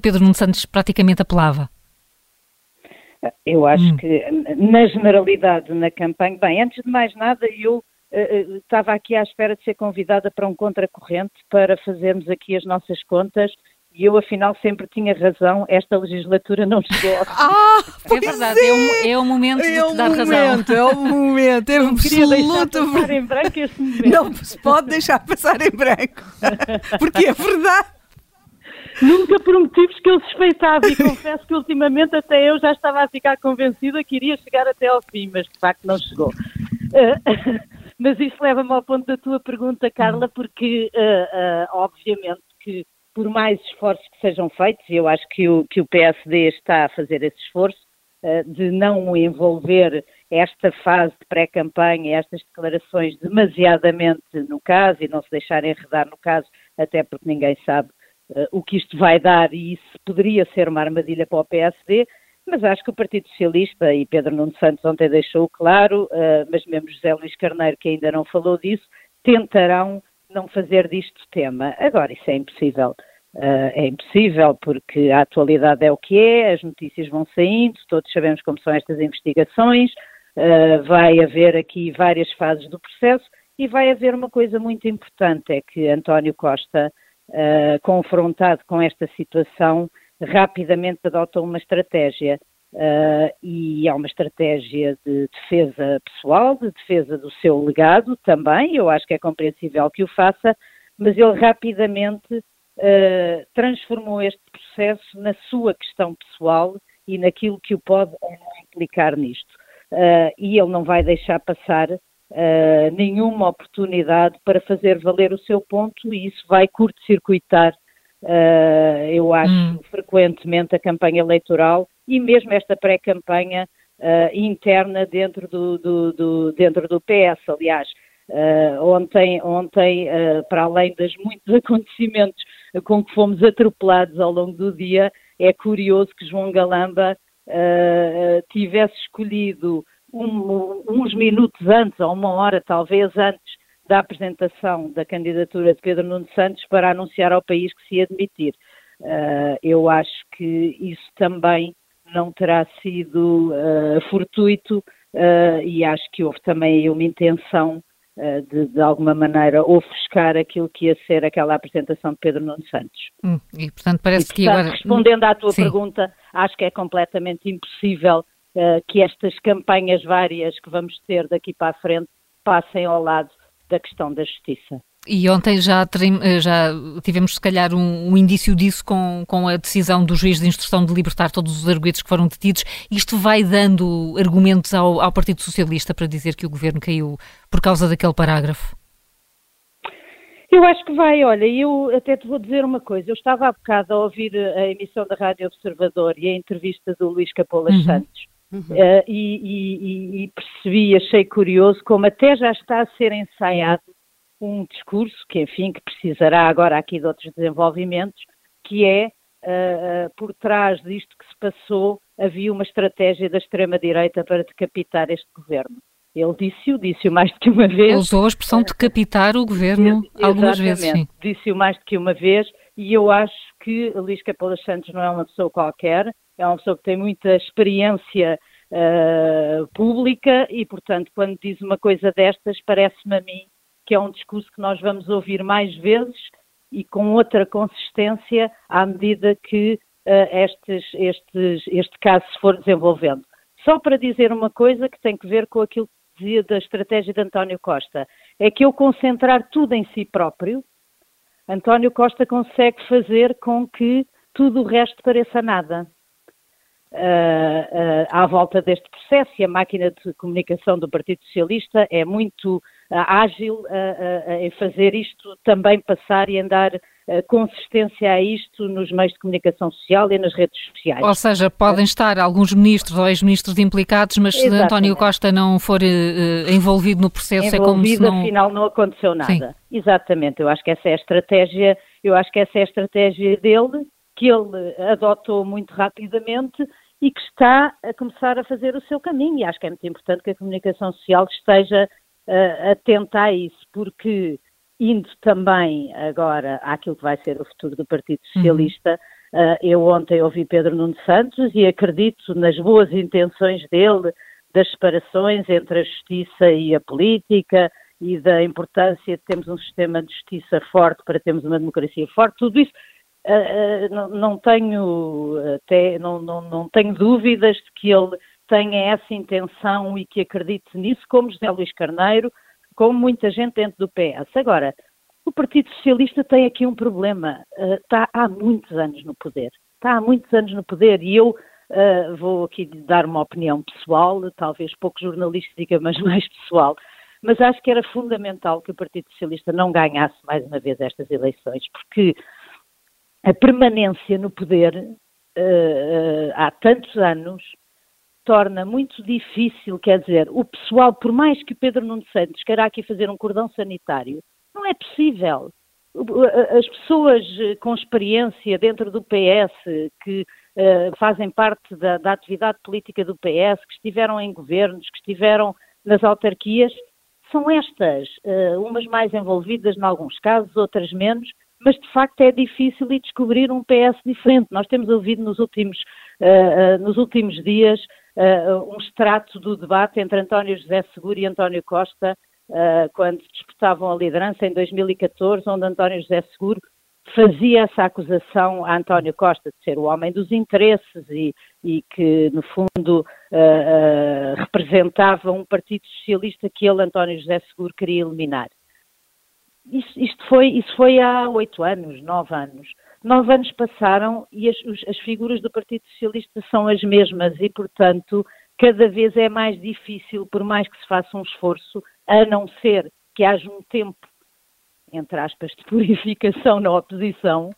Pedro Nuno Santos praticamente apelava. Eu acho hum. que, na generalidade, na campanha, bem, antes de mais nada, eu estava aqui à espera de ser convidada para um contracorrente para fazermos aqui as nossas contas e eu, afinal, sempre tinha razão, esta legislatura não chegou ao Ah, é verdade, é. É, um, é o momento é de te dar momento, razão. É o momento, é não queria deixar passar em branco este momento. Não se pode deixar passar em branco, porque é verdade. Nunca por motivos que eu suspeitava e confesso que ultimamente até eu já estava a ficar convencida que iria chegar até ao fim, mas de facto não chegou. Uh, mas isso leva-me ao ponto da tua pergunta, Carla, porque uh, uh, obviamente que por mais esforços que sejam feitos, e eu acho que o, que o PSD está a fazer esse esforço, de não envolver esta fase de pré-campanha, estas declarações demasiadamente no caso e não se deixar enredar no caso, até porque ninguém sabe uh, o que isto vai dar e isso poderia ser uma armadilha para o PSD, mas acho que o Partido Socialista, e Pedro Nuno Santos ontem deixou claro, uh, mas mesmo José Luís Carneiro, que ainda não falou disso, tentarão não fazer disto tema. Agora, isso é impossível. Uh, é impossível porque a atualidade é o que é, as notícias vão saindo, todos sabemos como são estas investigações, uh, vai haver aqui várias fases do processo e vai haver uma coisa muito importante, é que António Costa confrontado com esta situação, rapidamente adotou uma estratégia. Uh, e é uma estratégia de defesa pessoal, de defesa do seu legado também, eu acho que é compreensível que o faça, mas ele rapidamente uh, transformou este processo na sua questão pessoal e naquilo que o pode implicar nisto. Uh, e ele não vai deixar passar nenhuma oportunidade para fazer valer o seu ponto e isso vai curto-circuitar, uh, eu acho, hum. frequentemente a campanha eleitoral e mesmo esta pré-campanha uh, interna dentro do, do, do, dentro do PS. Aliás, ontem, ontem para além dos muitos acontecimentos com que fomos atropelados ao longo do dia, é curioso que João Galamba tivesse escolhido um, uns minutos antes, ou uma hora talvez antes da apresentação da candidatura de Pedro Nuno Santos para anunciar ao país que se ia demitir. Uh, eu acho que isso também não terá sido uh, fortuito uh, e acho que houve também uma intenção de, de alguma maneira ofuscar aquilo que ia ser aquela apresentação de Pedro Nuno Santos. Hum, e portanto parece e, portanto, que agora... Respondendo à tua Sim. pergunta, acho que é completamente impossível uh, que estas campanhas várias que vamos ter daqui para a frente passem ao lado da questão da justiça. E ontem já, eh, já tivemos, se calhar, um, um, indício disso com, com a decisão do juiz de instrução de libertar todos os arguidos que foram detidos. Isto vai dando argumentos ao, ao Partido Socialista para dizer que o governo caiu por causa daquele parágrafo? Eu acho que vai, olha, eu até te vou dizer uma coisa. Eu estava há bocado a ouvir a emissão da Rádio Observador e a entrevista do Luís Capolas uhum. Santos. Uhum. Uh, e, e, e, percebi, achei curioso como até já está a ser ensaiado um discurso que, enfim, que precisará agora aqui de outros desenvolvimentos, que é, uh, por trás disto que se passou, havia uma estratégia da extrema-direita para decapitar este governo. Ele disse-o, disse-o mais do que uma vez. Usou a expressão decapitar o governo algumas vezes. Disse-o mais do que uma vez e eu acho que Luís Capolas Santos não é uma pessoa qualquer, é uma pessoa que tem muita experiência uh, pública e, portanto, quando diz uma coisa destas, parece-me a mim que é um discurso que nós vamos ouvir mais vezes e com outra consistência à medida que uh, estes, estes, este caso se for desenvolvendo. Só para dizer uma coisa que tem que ver com aquilo que dizia da estratégia de António Costa, é que eu concentrar tudo em si próprio, António Costa consegue fazer com que tudo o resto pareça nada uh, à volta deste processo e a máquina de comunicação do Partido Socialista é muito ágil em fazer isto também passar e andar consistência a isto nos meios de comunicação social e nas redes sociais. Ou seja, podem estar alguns ministros ou ex-ministros implicados, mas se Exatamente. António Costa não for envolvido no processo, envolvido, é como se não... afinal não aconteceu nada. Sim. Exatamente, eu acho que essa é a estratégia, eu acho que essa é a estratégia dele, que ele adotou muito rapidamente e que está a começar a fazer o seu caminho. E acho que é muito importante que a comunicação social esteja uh, atenta a isso, porque indo também agora àquilo que vai ser o futuro do Partido uhum. Socialista, uhum. uh, eu ontem ouvi Pedro Nuno Santos e acredito nas boas intenções dele, das separações entre a justiça e a política e da importância de termos um sistema de justiça forte para termos uma democracia forte, tudo isso uh, uh, não, tenho até não, não, não tenho dúvidas de que ele tenha essa intenção e que acredite nisso, como José Luís Carneiro, como muita gente dentro do PS. Agora, o Partido Socialista tem aqui um problema. Está há muitos anos no poder. Está há muitos anos no poder e eu uh, vou aqui dar uma opinião pessoal, talvez pouco jornalística, mas mais pessoal. Mas acho que era fundamental que o Partido Socialista não ganhasse mais uma vez estas eleições, porque a permanência no poder uh, há tantos anos torna muito difícil, quer dizer, o pessoal, por mais que Pedro Nuno Santos queira aqui fazer um cordão sanitário, não é possível. As pessoas eh, com experiência dentro do PS, que uh, fazem parte da, da, atividade política do PS, que estiveram em governos, que estiveram nas autarquias, são estas, uh, umas mais envolvidas em alguns casos, outras menos, mas de facto é difícil descobrir um PS diferente. Nós temos ouvido nos últimos, uh, nos últimos dias uh, um extrato do debate entre António José Seguro e António Costa, uh, quando disputavam a liderança em 2014, onde António José Seguro fazia essa acusação a António Costa de ser o homem dos interesses e, e que, no fundo, uh, representava um Partido Socialista que ele, António José Seguro, queria eliminar. Isso, isto foi, isso foi há oito anos, nove anos. Nove anos passaram e as, as figuras do Partido Socialista são as mesmas e, portanto, cada vez é mais difícil, por mais que se faça um esforço, a não ser que haja um tempo, entre aspas, de purificação na oposição,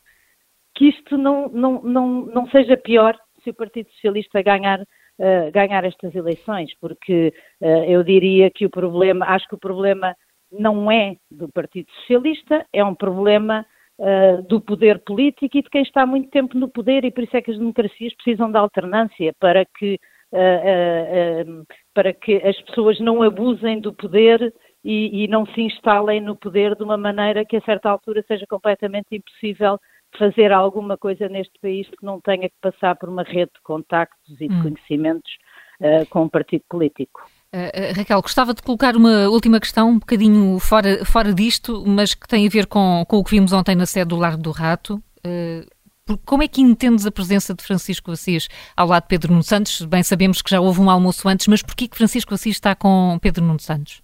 que isto não, não, não, não seja pior se o Partido Socialista ganhar, uh, ganhar estas eleições, porque uh, eu diria que o problema, acho que o problema não é do Partido Socialista, é um problema uh, do poder político e de quem está muito tempo no poder, e por isso é que as democracias precisam de alternância para que, uh, uh, para que as pessoas não abusem do poder e, e, não se instalem no poder de uma maneira que a certa altura seja completamente impossível fazer alguma coisa neste país que não tenha que passar por uma rede de contactos e de hum. conhecimentos com um partido político. Uh, Raquel, gostava de colocar uma última questão, um bocadinho fora, fora disto, mas que tem a ver com, com o que vimos ontem na sede do Largo do Rato. Uh, como é que entendes a presença de Francisco Assis ao lado de Pedro Nuno Santos? Bem sabemos que já houve um almoço antes, mas porquê que Francisco Assis está com Pedro Nuno Santos?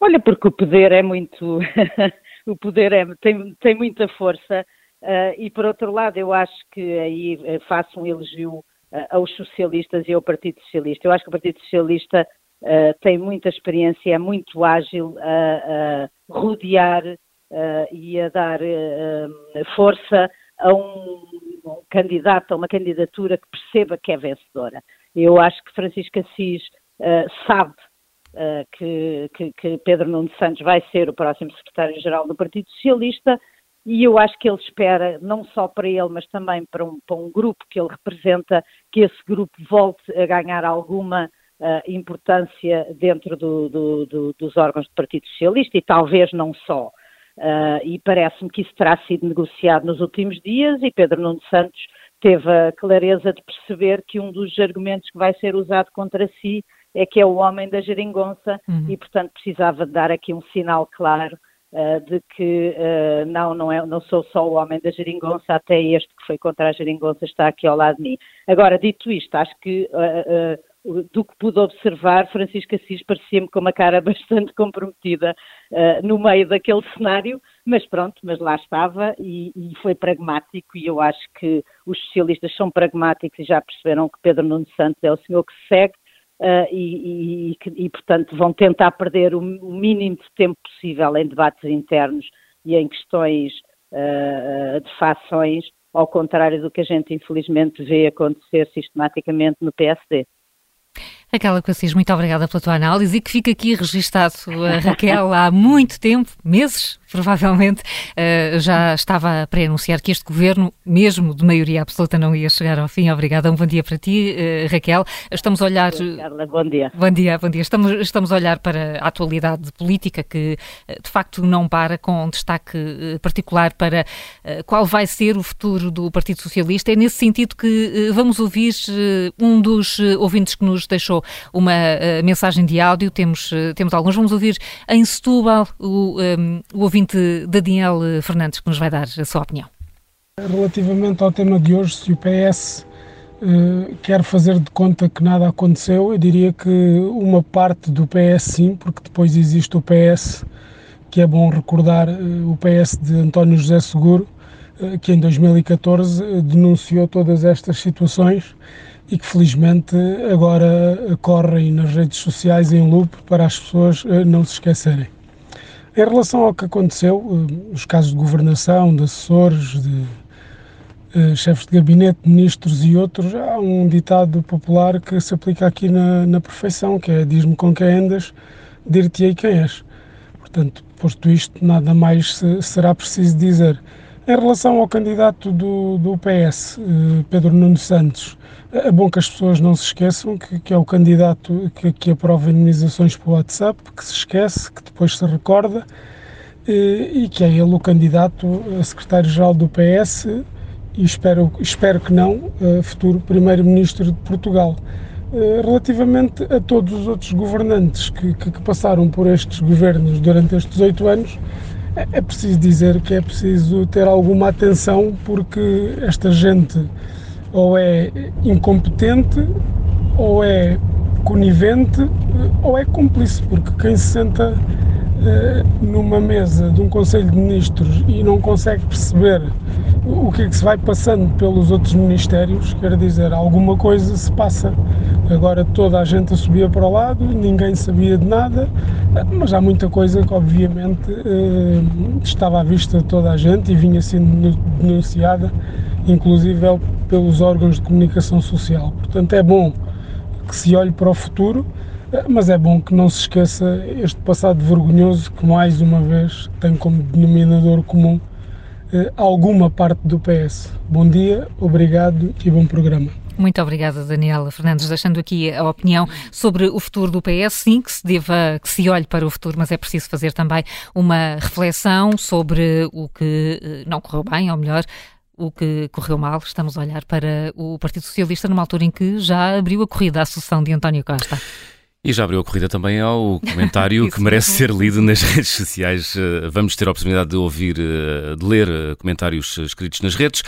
Olha, porque o poder é muito... o poder é, tem, tem muita força uh, e, por outro lado, eu acho que aí faço um elogio aos socialistas e ao Partido Socialista. Eu acho que o Partido Socialista uh, tem muita experiência, é muito ágil a, a rodear uh, e a dar uh, força a um, um, candidato, a uma candidatura que perceba que é vencedora. Eu acho que Francisco Assis sabe que, que, que Pedro Nuno Santos vai ser o próximo secretário-geral do Partido Socialista e eu acho que ele espera, não só para ele, mas também para um, para um grupo que ele representa, que esse grupo volte a ganhar alguma uh, importância dentro do, do, do, dos órgãos do Partido Socialista e talvez não só. Uh, e parece-me que isso terá sido negociado nos últimos dias e Pedro Nuno Santos teve a clareza de perceber que um dos argumentos que vai ser usado contra si é que é o homem da geringonça uhum. e, portanto, precisava de dar aqui um sinal claro de que uh, não, não, é, não sou só o homem da geringonça, até este que foi contra a geringonça está aqui ao lado de mim. Agora, dito isto, acho que uh, do que pude observar, Francisco Assis parecia-me com uma cara bastante comprometida no meio daquele cenário, mas pronto, mas lá estava e, e, foi pragmático e eu acho que os socialistas são pragmáticos e já perceberam que Pedro Nuno Santos é o senhor que segue Uh, e, e, e, portanto, vão tentar perder o, mínimo de tempo possível em debates internos e em questões uh, de fações, ao contrário do que a gente infelizmente vê acontecer sistematicamente no PSD. Raquel Cassis, muito obrigada pela tua análise e que fica aqui registado. A Raquel há muito tempo, meses, provavelmente, uh, já estava a pré-anunciar que este governo, mesmo de maioria absoluta, não ia chegar ao fim. Obrigada. Um bom dia para ti, uh, Raquel. Estamos a olhar. Carla, bom dia. Bom dia, bom dia. Estamos, estamos a olhar para a atualidade política que, eh, de facto, não para, com um destaque particular para uh, qual vai ser o futuro do Partido Socialista. É nesse sentido que vamos ouvir um dos ouvintes que nos deixou uma mensagem de áudio. Temos, temos alguns. Vamos ouvir em Setúbal o, um, o ouvinte Daniel Fernandes, que nos vai dar a sua opinião. Relativamente ao tema de hoje, se o PS eh, quer fazer de conta que nada aconteceu, eu diria que uma parte do PS sim, porque depois existe o PS, que é bom recordar, eh, o PS de António José Seguro, eh, que em 2014 denunciou todas estas situações e que felizmente agora correm nas redes sociais em loop para as pessoas não se esquecerem. Em relação ao que aconteceu, eh, os casos de governação, de assessores, de uh, chefes de gabinete, ministros e outros, há um ditado popular que se aplica aqui na, na perfeição, que é diz-me com quem andas, dir-te-ei quem és. Portanto, posto isto, nada mais se, será preciso dizer. Em relação ao candidato do, do PS, eh, Pedro Nuno Santos, é bom que as pessoas não se esqueçam que, que é o candidato que, que aprova indenizações o WhatsApp, que se esquece, que depois se recorda, e, e que é ele o candidato a secretário-geral do PS e espero, espero que não, futuro primeiro-ministro de Portugal. Eh, relativamente a todos os outros governantes que, que passaram por estes governos durante estes oito anos, é, é preciso dizer que é preciso ter alguma atenção porque esta gente ou é incompetente, ou é conivente, ou é cúmplice, porque quem se senta numa mesa de um Conselho de Ministros e não consegue perceber o que é que se vai passando pelos outros ministérios, quer dizer, alguma coisa se passa. Agora toda a gente subia para o lado, ninguém sabia de nada, mas há muita coisa que obviamente uh, estava à vista de toda a gente e vinha sendo denunciada, inclusive pelos órgãos de comunicação social. Portanto, é bom que se olhe para o futuro, eh, mas é bom que não se esqueça este passado vergonhoso que, mais uma vez, tem como denominador comum eh, alguma parte do PS. Bom dia, obrigado e bom programa. Muito obrigada, Daniela Fernandes, deixando aqui a opinião sobre o futuro do PS. Sim, que se deva, que se olhe para o futuro, mas é preciso fazer também uma reflexão sobre o que eh, não correu bem, ou melhor, o que correu mal, estamos a olhar para o Partido Socialista numa altura em que já abriu a corrida à sucessão de António Costa. E já abriu a corrida também ao comentário que merece ser lido nas redes sociais. Eh, vamos ter a oportunidade de ouvir, eh, de ler eh, comentários escritos nas redes.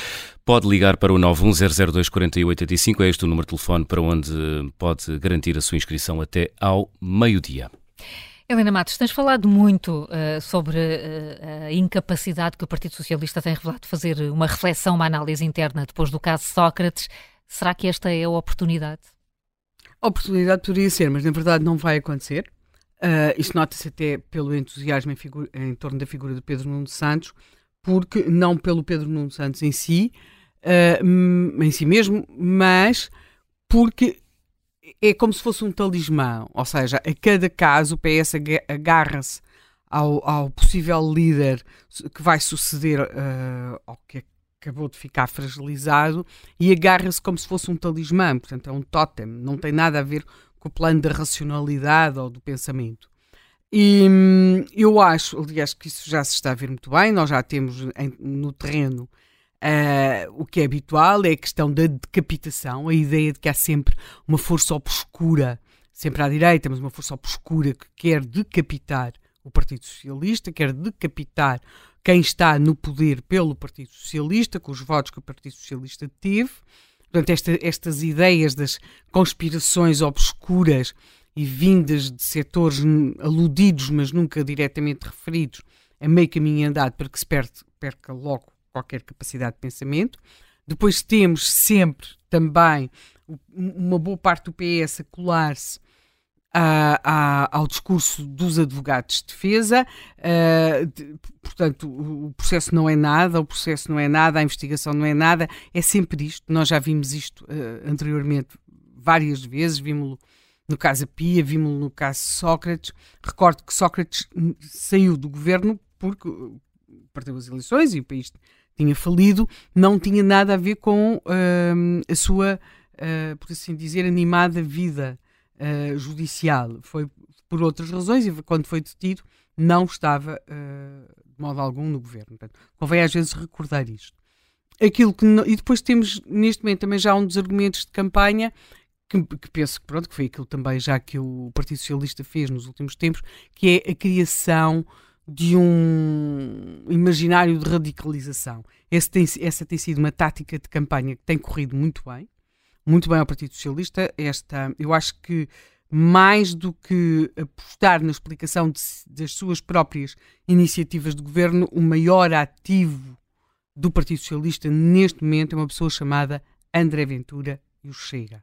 Pode ligar para o 910024885, é este o número de telefone para onde pode garantir a sua inscrição até ao meio-dia. Helena Matos, tens falado muito uh, sobre uh, a incapacidade que o Partido Socialista tem revelado de fazer uma reflexão, uma análise interna depois do caso Sócrates. Será que esta é a oportunidade? Oportunidade poderia ser, mas na verdade não vai acontecer. Uh, isto nota-se até pelo entusiasmo em, em, torno da figura de Pedro Nuno Santos, porque não pelo Pedro Nuno Santos em si, uh, em si mesmo, mas porque é como se fosse um talismã, ou seja, a cada caso o PS agarra-se ao, ao, possível líder que vai suceder uh, ao que acabou de ficar fragilizado e agarra-se como se fosse um talismã, portanto é um totem, não tem nada a ver com o plano da racionalidade ou do pensamento. E hum, eu acho, aliás, que isso já se está a ver muito bem, nós já temos em, no terreno Uh, o que é habitual é a questão da decapitação, a ideia de que há sempre uma força obscura, sempre à direita, mas uma força obscura que quer decapitar o Partido Socialista, quer decapitar quem está no poder pelo Partido Socialista, com os votos que o Partido Socialista teve. Portanto, esta, estas ideias das conspirações obscuras e vindas de setores aludidos, mas nunca diretamente referidos, é meio caminho andado para que se perca logo qualquer capacidade de pensamento. Depois temos sempre também uma boa parte do PS a colar-se ao discurso dos advogados de defesa. Uh, de, portanto, o processo não é nada, o processo não é nada, a investigação não é nada, é sempre isto. Nós já vimos isto uh, anteriormente várias vezes, vimos-lo no caso Pia, vimos-lo no caso Sócrates. Recordo que Sócrates saiu do governo porque perdeu as eleições e o país tinha falido, não tinha nada a ver com uh, a sua, por assim dizer, animada vida uh, judicial. Foi por outras razões e quando foi detido não estava de modo algum no governo. Portanto, convém às vezes recordar isto. Aquilo que não, e depois temos neste momento também já um dos argumentos de campanha que, que, penso que pronto que foi aquilo também já que o Partido Socialista fez nos últimos tempos, que é a criação de um imaginário de radicalização. Tem, essa tem sido uma tática de campanha que tem corrido muito bem, muito bem ao Partido Socialista. Esta, eu acho que mais do que apostar na explicação de, das suas próprias iniciativas de governo, o maior ativo do Partido Socialista neste momento é uma pessoa chamada André Ventura e o Chega.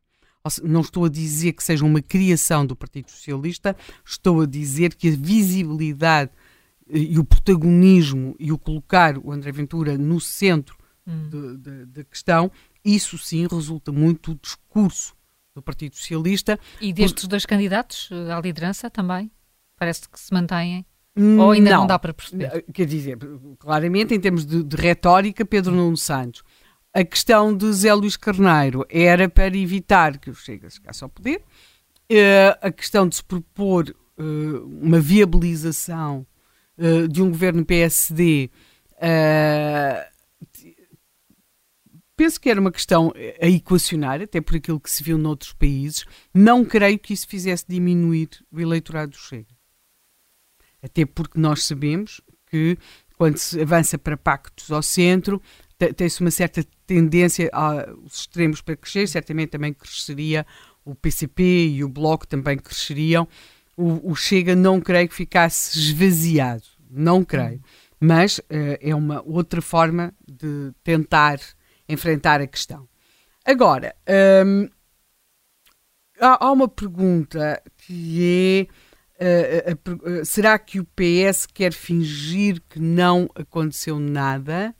Não estou a dizer que seja uma criação do Partido Socialista, estou a dizer que a visibilidade e o protagonismo e o colocar o André Ventura no centro hum. da questão, isso sim resulta muito do discurso do Partido Socialista. E destes por... dois candidatos à liderança também? Parece que se mantêm? Ou ainda não, não dá para perceber? Eh, quer dizer, claramente, em termos de, de retórica, Pedro Nuno Santos. A questão de Zé Luís Carneiro era para evitar que o Chega chegasse ao poder. Uh, a questão de se propor uh, uma viabilização uh, de um governo PSD, penso que era uma questão a equacionar, até por aquilo que se viu noutros países. Não creio que isso fizesse diminuir o eleitorado do Chega. Até porque nós sabemos que quando se avança para pactos ao centro, tem-se uma certa tendência aos extremos para crescer, certamente também cresceria o PCP e o Bloco também cresceriam, o, o Chega não creio que ficasse esvaziado, não creio. Mas uh, é uma outra forma de tentar enfrentar a questão. Agora, um, há, há, uma pergunta que é. Uh, uh, será que o PS quer fingir que não aconteceu nada?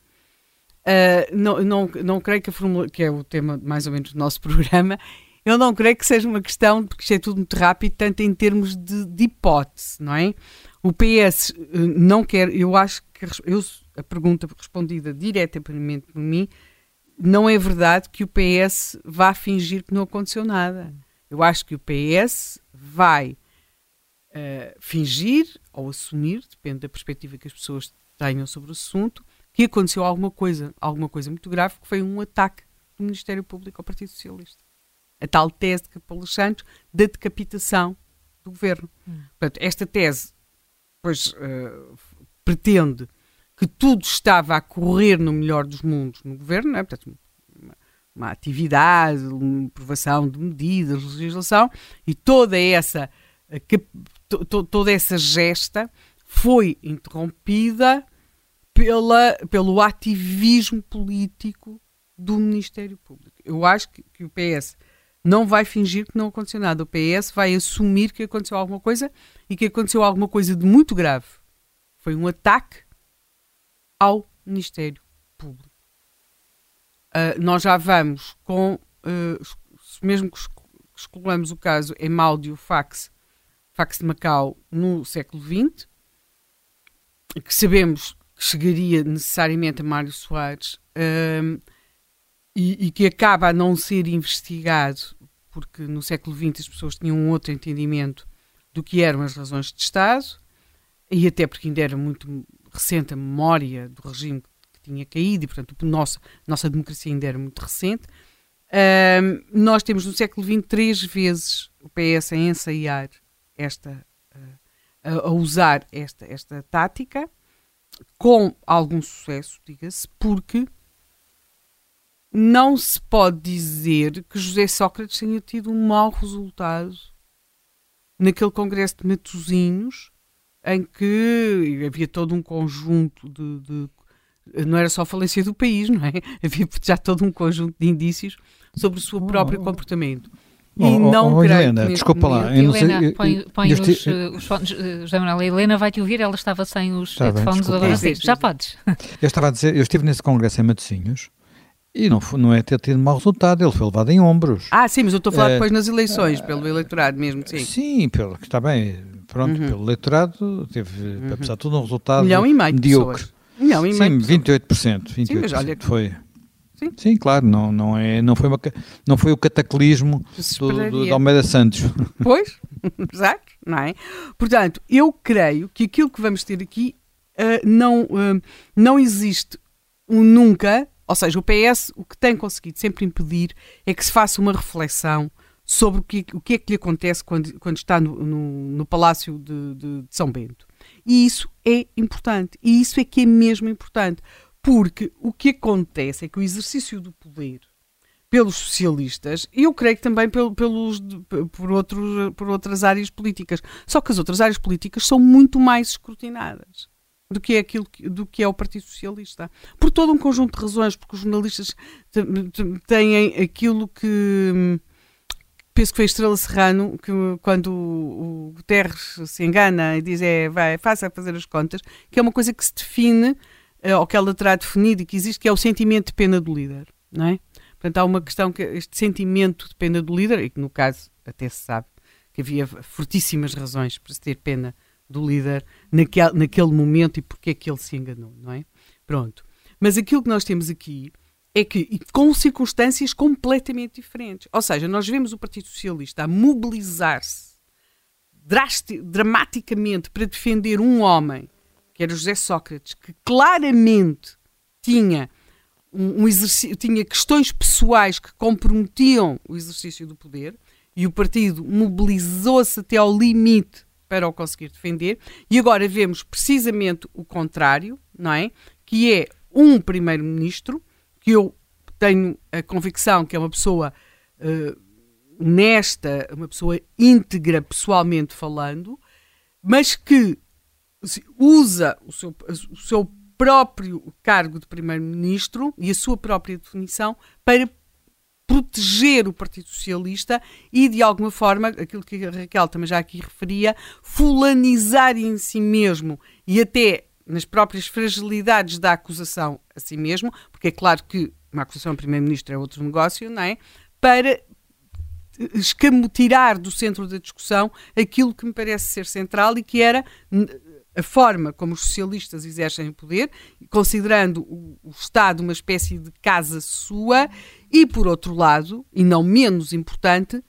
não, não, não creio que a fórmula, que é o tema mais ou menos do nosso programa, eu não creio que seja uma questão, porque isto é tudo muito rápido, tanto em termos de, de hipótese, não é? O PS eh, não quer, eu acho que eu, a pergunta respondida diretamente por mim, não é verdade que o PS vá fingir que não aconteceu nada. Eu acho que o PS vai uh, fingir ou assumir, depende da perspectiva que as pessoas tenham sobre o assunto, que aconteceu alguma coisa, alguma coisa muito grave, que foi um ataque do Ministério Público ao Partido Socialista a tal tese de Capolos Santos da decapitação do governo. Hum. Portanto, esta tese pois, uh, pretende que tudo estava a correr no melhor dos mundos no governo, não é? Portanto, uma, uma atividade, uma aprovação de medidas, legislação, e toda essa, que, to, toda essa gesta foi interrompida pela, pelo ativismo político do Ministério Público. Eu acho que, que o PS não vai fingir que não aconteceu nada. O PS vai assumir que aconteceu alguma coisa e que aconteceu alguma coisa de muito grave. Foi um ataque ao Ministério Público. Uh, nós já vamos com, uh, mesmo que excluamos o caso Emaldio Fax, Fax de Macau, no século XX, que sabemos que chegaria necessariamente a Mário Soares, uh, e, e, que acaba a não ser investigado, porque no século XX as pessoas tinham um outro entendimento do que eram as razões de Estado, e até porque ainda era muito recente a memória do regime que tinha caído, e portanto a nossa, nossa democracia ainda era muito recente. nós temos no século XX três vezes o PS a ensaiar esta, a, a usar esta, esta tática, com algum sucesso, diga-se, porque não se pode dizer que José Sócrates tenha tido um mau resultado naquele congresso de Matosinhos, em que havia todo um conjunto de, de, não era só a falência do país, não é? Havia já todo um conjunto de indícios sobre o seu próprio oh. comportamento. E oh, não oh, creio. Helena, desculpa lá. Eu Helena, sei, põe, põe os, os, os fones. José Manuel, a Helena vai te ouvir, ela estava sem os Está headphones agora. Sim, já podes. Eu estava a dizer, eu estive nesse congresso em Matosinhos e não, não é ter tido mau resultado, ele foi levado em ombros. Ah, sim, mas eu estou a falar é, depois nas eleições, é, pelo eleitorado mesmo, sim. Sim, pelo, está bem, pronto, uhum. pelo eleitorado teve, uhum. apesar de tudo, um resultado milhão e meio medíocre. Pessoas. Milhão e meio Sim, 28%. 28% sim, mas olha foi. Sim. Sim, claro, não, não, é, não, foi uma, não foi o cataclismo do, do, do Almeida Santos. Pois, exato, não é? Portanto, eu creio que aquilo que vamos ter aqui uh, não, uh, não existe um nunca, ou seja, o PS o que tem conseguido sempre impedir é que se faça uma reflexão sobre o que, o que é que lhe acontece quando, quando está no, no, no Palácio de, de, de São Bento. E isso é importante. E isso é que é mesmo importante. Porque o que acontece é que o exercício do poder pelos socialistas, e eu creio que também pelos, por, outros, por outras áreas políticas, só que as outras áreas políticas são muito mais escrutinadas do que é aquilo do que é o Partido Socialista. Por todo um conjunto de razões, porque os jornalistas têm aquilo que penso que foi Estrela Serrano que quando o Guterres se engana e diz é, vai, faça fazer as contas, que é uma coisa que se define, eh, ou que ela terá definido e que existe, que é o sentimento de pena do líder, não é? Portanto, há uma questão que este sentimento de pena do líder, e que no caso até se sabe que havia fortíssimas razões para se ter pena do líder naquele, naquele momento e porque é que ele se enganou, não é? Pronto. Mas aquilo que nós temos aqui é que, com circunstâncias completamente diferentes. Ou seja, nós vemos o Partido Socialista a mobilizar-se dramaticamente para defender um homem, que era José Sócrates, que claramente tinha um, exercício, tinha questões pessoais que comprometiam o exercício do poder, e o partido mobilizou-se até ao limite para o conseguir defender, e agora vemos precisamente o contrário, não é? Que é um primeiro-ministro que eu tenho a convicção que é uma pessoa uh, honesta, uma pessoa íntegra pessoalmente falando, mas que usa o seu, o seu próprio cargo de primeiro-ministro e a sua própria definição para proteger o Partido Socialista e, de alguma forma, aquilo que a Raquel também já aqui referia, fulanizar em si mesmo e até nas próprias fragilidades da acusação a si mesmo, porque é claro que uma acusação a primeiro-ministro é outro negócio, não é? Para tirar do centro da discussão aquilo que me parece ser central e que era a forma como os socialistas exercem o poder, considerando o, o, Estado uma espécie de casa sua, e por outro lado, e não menos importante,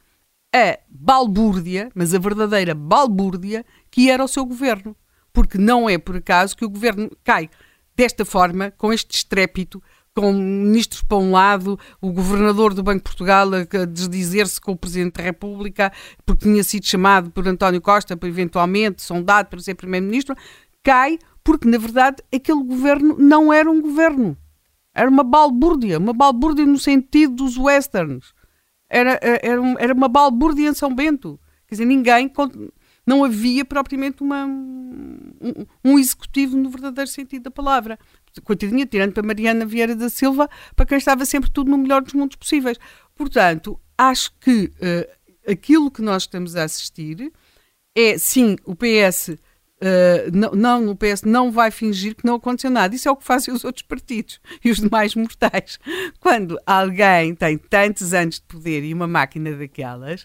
a balbúrdia, mas a verdadeira balbúrdia, que era o seu governo porque não é por acaso que o governo cai desta forma, com este estrépito, com ministros para um lado, o governador do Banco de Portugal a desdizer-se com o Presidente da República, porque tinha sido chamado por António Costa para eventualmente sondado para ser Primeiro-Ministro, cai porque, na verdade, aquele governo não era um governo. Era uma balbúrdia, uma balbúrdia no sentido dos westerns. Era, era, era uma balbúrdia em São Bento. Quer dizer, ninguém não havia propriamente uma, um, um, executivo no verdadeiro sentido da palavra. Coitadinha, tirando para Mariana Vieira da Silva, para quem estava sempre tudo no melhor dos mundos possíveis. Portanto, acho que uh, aquilo que nós estamos a assistir é, sim, o PS. Uh, não, não, o PS não vai fingir que não aconteceu nada. Isso é o que fazem os outros partidos e os demais mortais. Quando alguém tem tantos anos de poder e uma máquina daquelas,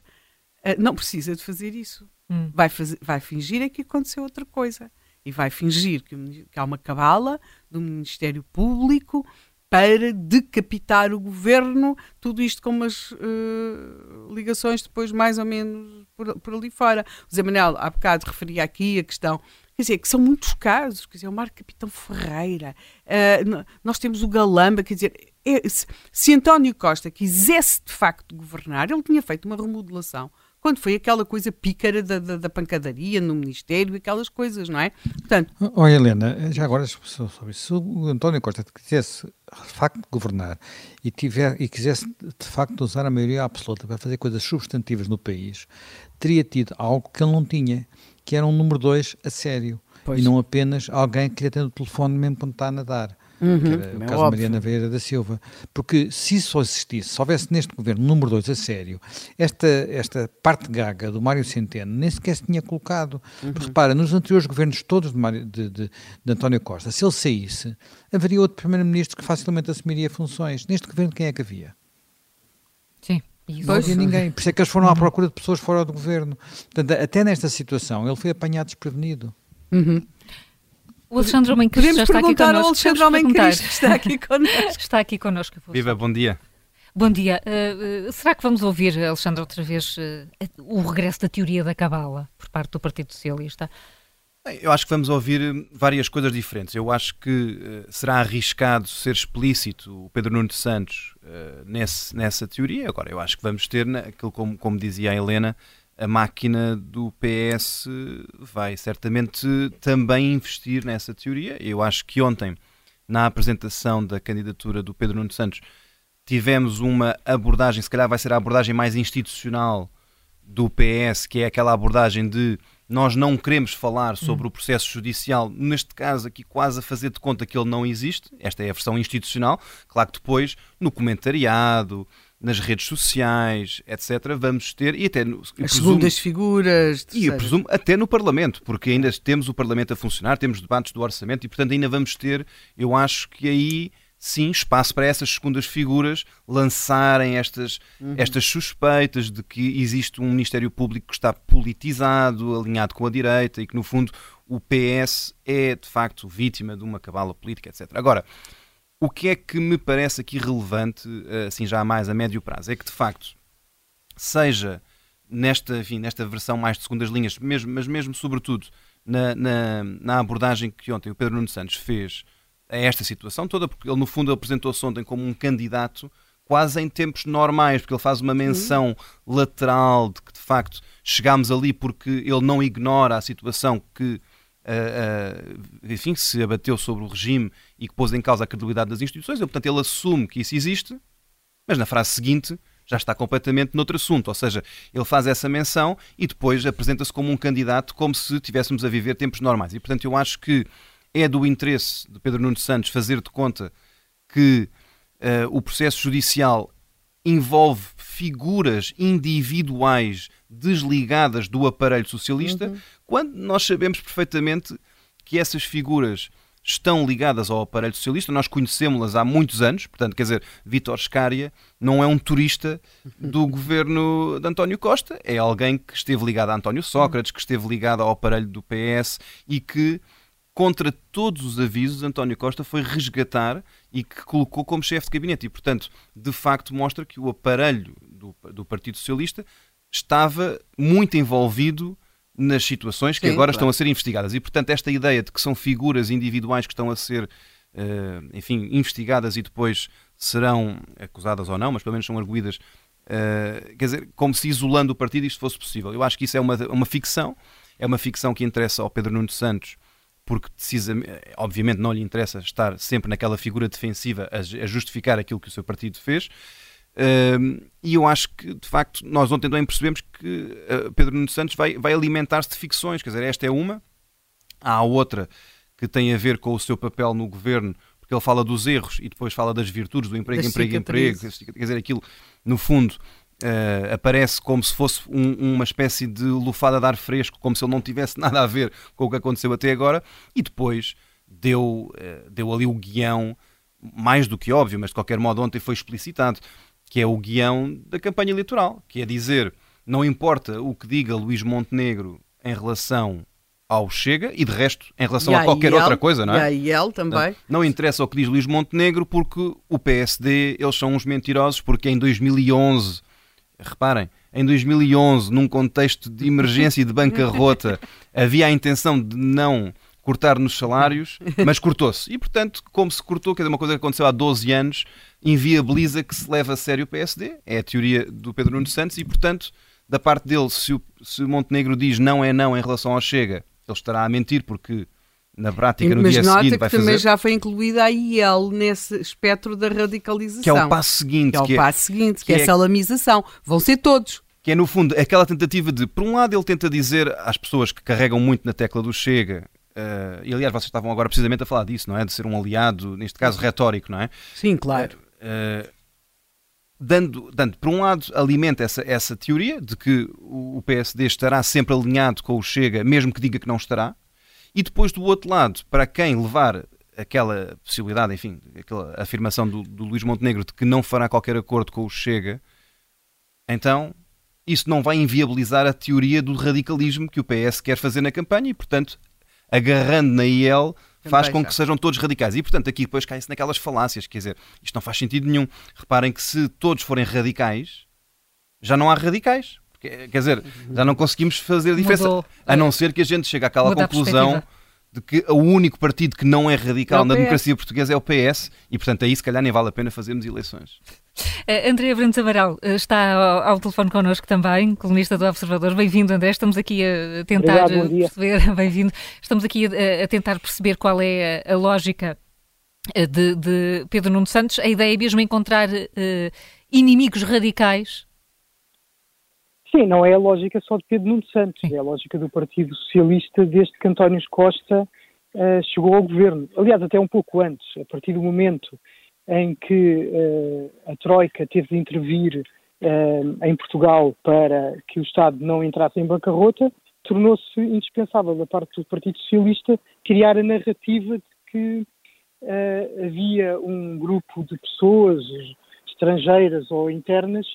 uh, não precisa de fazer isso. Hum. Vai, fazer, vai fingir é que aconteceu outra coisa. E vai fingir que, que há uma cabala do Ministério Público para decapitar o governo, tudo isto com umas uh, ligações depois mais ou menos por, por, ali fora. O Zé Manuel há bocado referia aqui a questão, quer dizer, que são muitos casos, quer dizer, o Marco Capitão Ferreira, uh, nós temos o Galamba, quer dizer, é, se, se António Costa quisesse de facto governar, ele tinha feito uma remodelação quando foi aquela coisa pícara da, da, da, pancadaria no Ministério, aquelas coisas, não é? Portanto... Oh, Helena, já agora sobre isso, se o António Costa quisesse de facto governar e, tiver, e quisesse de facto usar a maioria absoluta para fazer coisas substantivas no país, teria tido algo que ele não tinha, que era um número dois a sério, pois. e não apenas alguém que lhe atende o telefone mesmo quando está a nadar. Uhum, que era o é caso de Mariana Vieira da Silva. Porque se isso existisse, se houvesse neste governo número 2 a sério, esta, esta parte gaga do Mário Centeno nem sequer se tinha colocado. Uhum. Porque repara, nos anteriores governos todos de, Mário, de, de, de António Costa, se ele saísse, haveria outro primeiro-ministro que facilmente assumiria funções. Neste governo, quem é que havia? Sim. Não havia ninguém. Por isso é que eles foram à procura de pessoas fora do governo. Portanto, até nesta situação, ele foi apanhado desprevenido. Uhum. O Alexandre Homem Cristo já está aqui connosco. ao Alexandre Homem Cristo está aqui connosco. está aqui connosco. Viva, bom dia. Bom dia. Uh, uh, será que vamos ouvir, Alexandre, outra vez uh, o regresso da teoria da cabala por parte do Partido Socialista? Eu acho que vamos ouvir várias coisas diferentes. Eu acho que será arriscado ser explícito o Pedro Nuno de Santos nesse, nessa teoria. Agora, eu acho que vamos ter, aquilo como, como dizia a Helena, a máquina do PS vai certamente também investir nessa teoria. Eu acho que ontem, na apresentação da candidatura do Pedro Nuno Santos, tivemos uma abordagem, se calhar vai ser a abordagem mais institucional do PS, que é aquela abordagem de nós não queremos falar sobre hum. o processo judicial, neste caso aqui quase a fazer de conta que ele não existe, esta é a versão institucional, claro que depois no comentariado, nas redes sociais, etc., vamos ter, e até no, as segundas figuras, e eu presumo até no Parlamento, porque ainda temos o Parlamento a funcionar, temos debates do orçamento e, portanto, ainda vamos ter, eu acho que aí sim espaço para essas segundas figuras lançarem estas, uhum. estas suspeitas de que existe um Ministério Público que está politizado, alinhado com a direita e que, no fundo, o PS é de facto vítima de uma cabala política, etc. Agora. O que é que me parece aqui relevante, eh, assim já mais a médio prazo, é que de facto, seja nesta, enfim, nesta versão mais de segundas linhas, mesmo, mas mesmo sobretudo na, na, na abordagem que ontem o Pedro Nuno Santos fez a esta situação toda, porque ele no fundo apresentou-se ontem como um candidato quase em tempos normais, porque ele faz uma menção uhum. lateral de que de facto chegámos ali porque ele não ignora a situação que uh, enfim, se abateu sobre o regime e que pôs em causa a credibilidade das instituições. Ele, portanto, ele assume que isso existe, mas na frase seguinte já está completamente noutro assunto. Ou seja, ele faz essa menção e depois apresenta-se como um candidato como se estivéssemos a viver tempos normais. E, portanto, eu acho que é do interesse de Pedro Nuno Santos fazer de conta que uh, o processo judicial envolve figuras individuais desligadas do aparelho socialista, uhum. Quando nós sabemos perfeitamente que essas figuras estão ligadas ao aparelho socialista, nós conhecemos-las há muitos anos, portanto, quer dizer, Vítor Scária não é um turista do governo de António Costa, é alguém que esteve ligado a António Sócrates, que esteve ligado ao aparelho do PS e que, contra todos os avisos, António Costa foi resgatar e que colocou como chefe de gabinete. E, portanto, de facto mostra que o aparelho do, do Partido Socialista estava muito envolvido nas situações que Sim, agora claro. estão a ser investigadas. E, portanto, esta ideia de que são figuras individuais que estão a ser, uh, enfim, investigadas e depois serão acusadas ou não, mas pelo menos são arguídas, uh, quer dizer, como se isolando o partido isto fosse possível. Eu acho que isso é uma, uma ficção, é uma ficção que interessa ao Pedro Nuno Santos, porque precisa, obviamente não lhe interessa estar sempre naquela figura defensiva a, a justificar aquilo que o seu partido fez, e eu acho que, de facto, nós ontem também percebemos que uh, Pedro Nuno Santos vai, vai alimentar-se de ficções. Quer dizer, esta é uma, há outra que tem a ver com o seu papel no governo, porque ele fala dos erros e depois fala das virtudes do emprego, emprego, emprego. Quer dizer, aquilo, no fundo, uh, aparece como se fosse um, uma espécie de lufada de ar fresco, como se ele não tivesse nada a ver com o que aconteceu até agora, e depois deu, uh, deu ali o guião mais do que óbvio, mas de qualquer modo ontem foi explicitado que é o guião da campanha eleitoral, que é dizer não importa o que diga Luís Montenegro em relação ao Chega e de resto em relação a, a qualquer outra coisa, não é? E a IEL também. Não, não, interessa o que diz Luís Montenegro porque o PSD, eles são uns mentirosos porque em 2011, reparem, em 2011, num contexto de emergência e de bancarrota, havia a intenção de não cortar nos salários, mas cortou-se. E, portanto, como se cortou, que é uma coisa que aconteceu há 12 anos, inviabiliza que se leve a sério o PSD. É a teoria do Pedro Nuno Santos e, portanto, da parte dele, se o, se o Montenegro diz não é não em relação ao Chega, ele estará a mentir porque na prática no Mas dia nota seguinte que também já foi incluída a IEL nesse espectro da radicalização. Que é o passo seguinte. Que é o que é, passo seguinte, que, que é, é a salamização. Vão ser todos. Que é, no fundo, aquela tentativa de, por um lado, ele tenta dizer às pessoas que carregam muito na tecla do Chega uh, e aliás vocês estavam agora precisamente a falar disso, não é? De ser um aliado, neste caso retórico, não é? Sim, claro. Uh, dando, dando, por um lado, alimenta essa, essa teoria de que o PSD estará sempre alinhado com o Chega, mesmo que diga que não estará, e depois do outro lado, para quem levar aquela possibilidade, enfim, aquela afirmação do, do Luís Montenegro de que não fará qualquer acordo com o Chega, então isso não vai inviabilizar a teoria do radicalismo que o PS quer fazer na campanha e, portanto, agarrando na IEL, faz com que sejam todos radicais. E, portanto, aqui depois cai-se naquelas falácias, quer dizer, isto não faz sentido nenhum. Reparem que se todos forem radicais, já não há radicais. Quer dizer, já não conseguimos fazer diferença, Mudou, a não ser que a gente chegue àquela conclusão de que o único partido que não é radical é na democracia portuguesa é o PS e, portanto, aí se calhar nem vale a pena fazermos eleições. Uh, André Brandes Amaral uh, está ao, ao, telefone connosco também, colunista do Observador. Bem-vindo, André. Estamos aqui a tentar Obrigado, perceber, bem-vindo. Estamos aqui a, a, tentar perceber qual é a, a lógica de, de, Pedro Nuno Santos. A ideia é mesmo encontrar uh, inimigos radicais Sim, não é a lógica só de Pedro Nuno Santos, Sim. é a lógica do Partido Socialista desde que António Costa uh, chegou ao governo. Aliás, até um pouco antes, a partir do momento em que uh, a Troika teve de intervir uh, em Portugal para que o Estado não entrasse em bancarrota, tornou-se indispensável da parte do Partido Socialista criar a narrativa de que havia um grupo de pessoas estrangeiras ou internas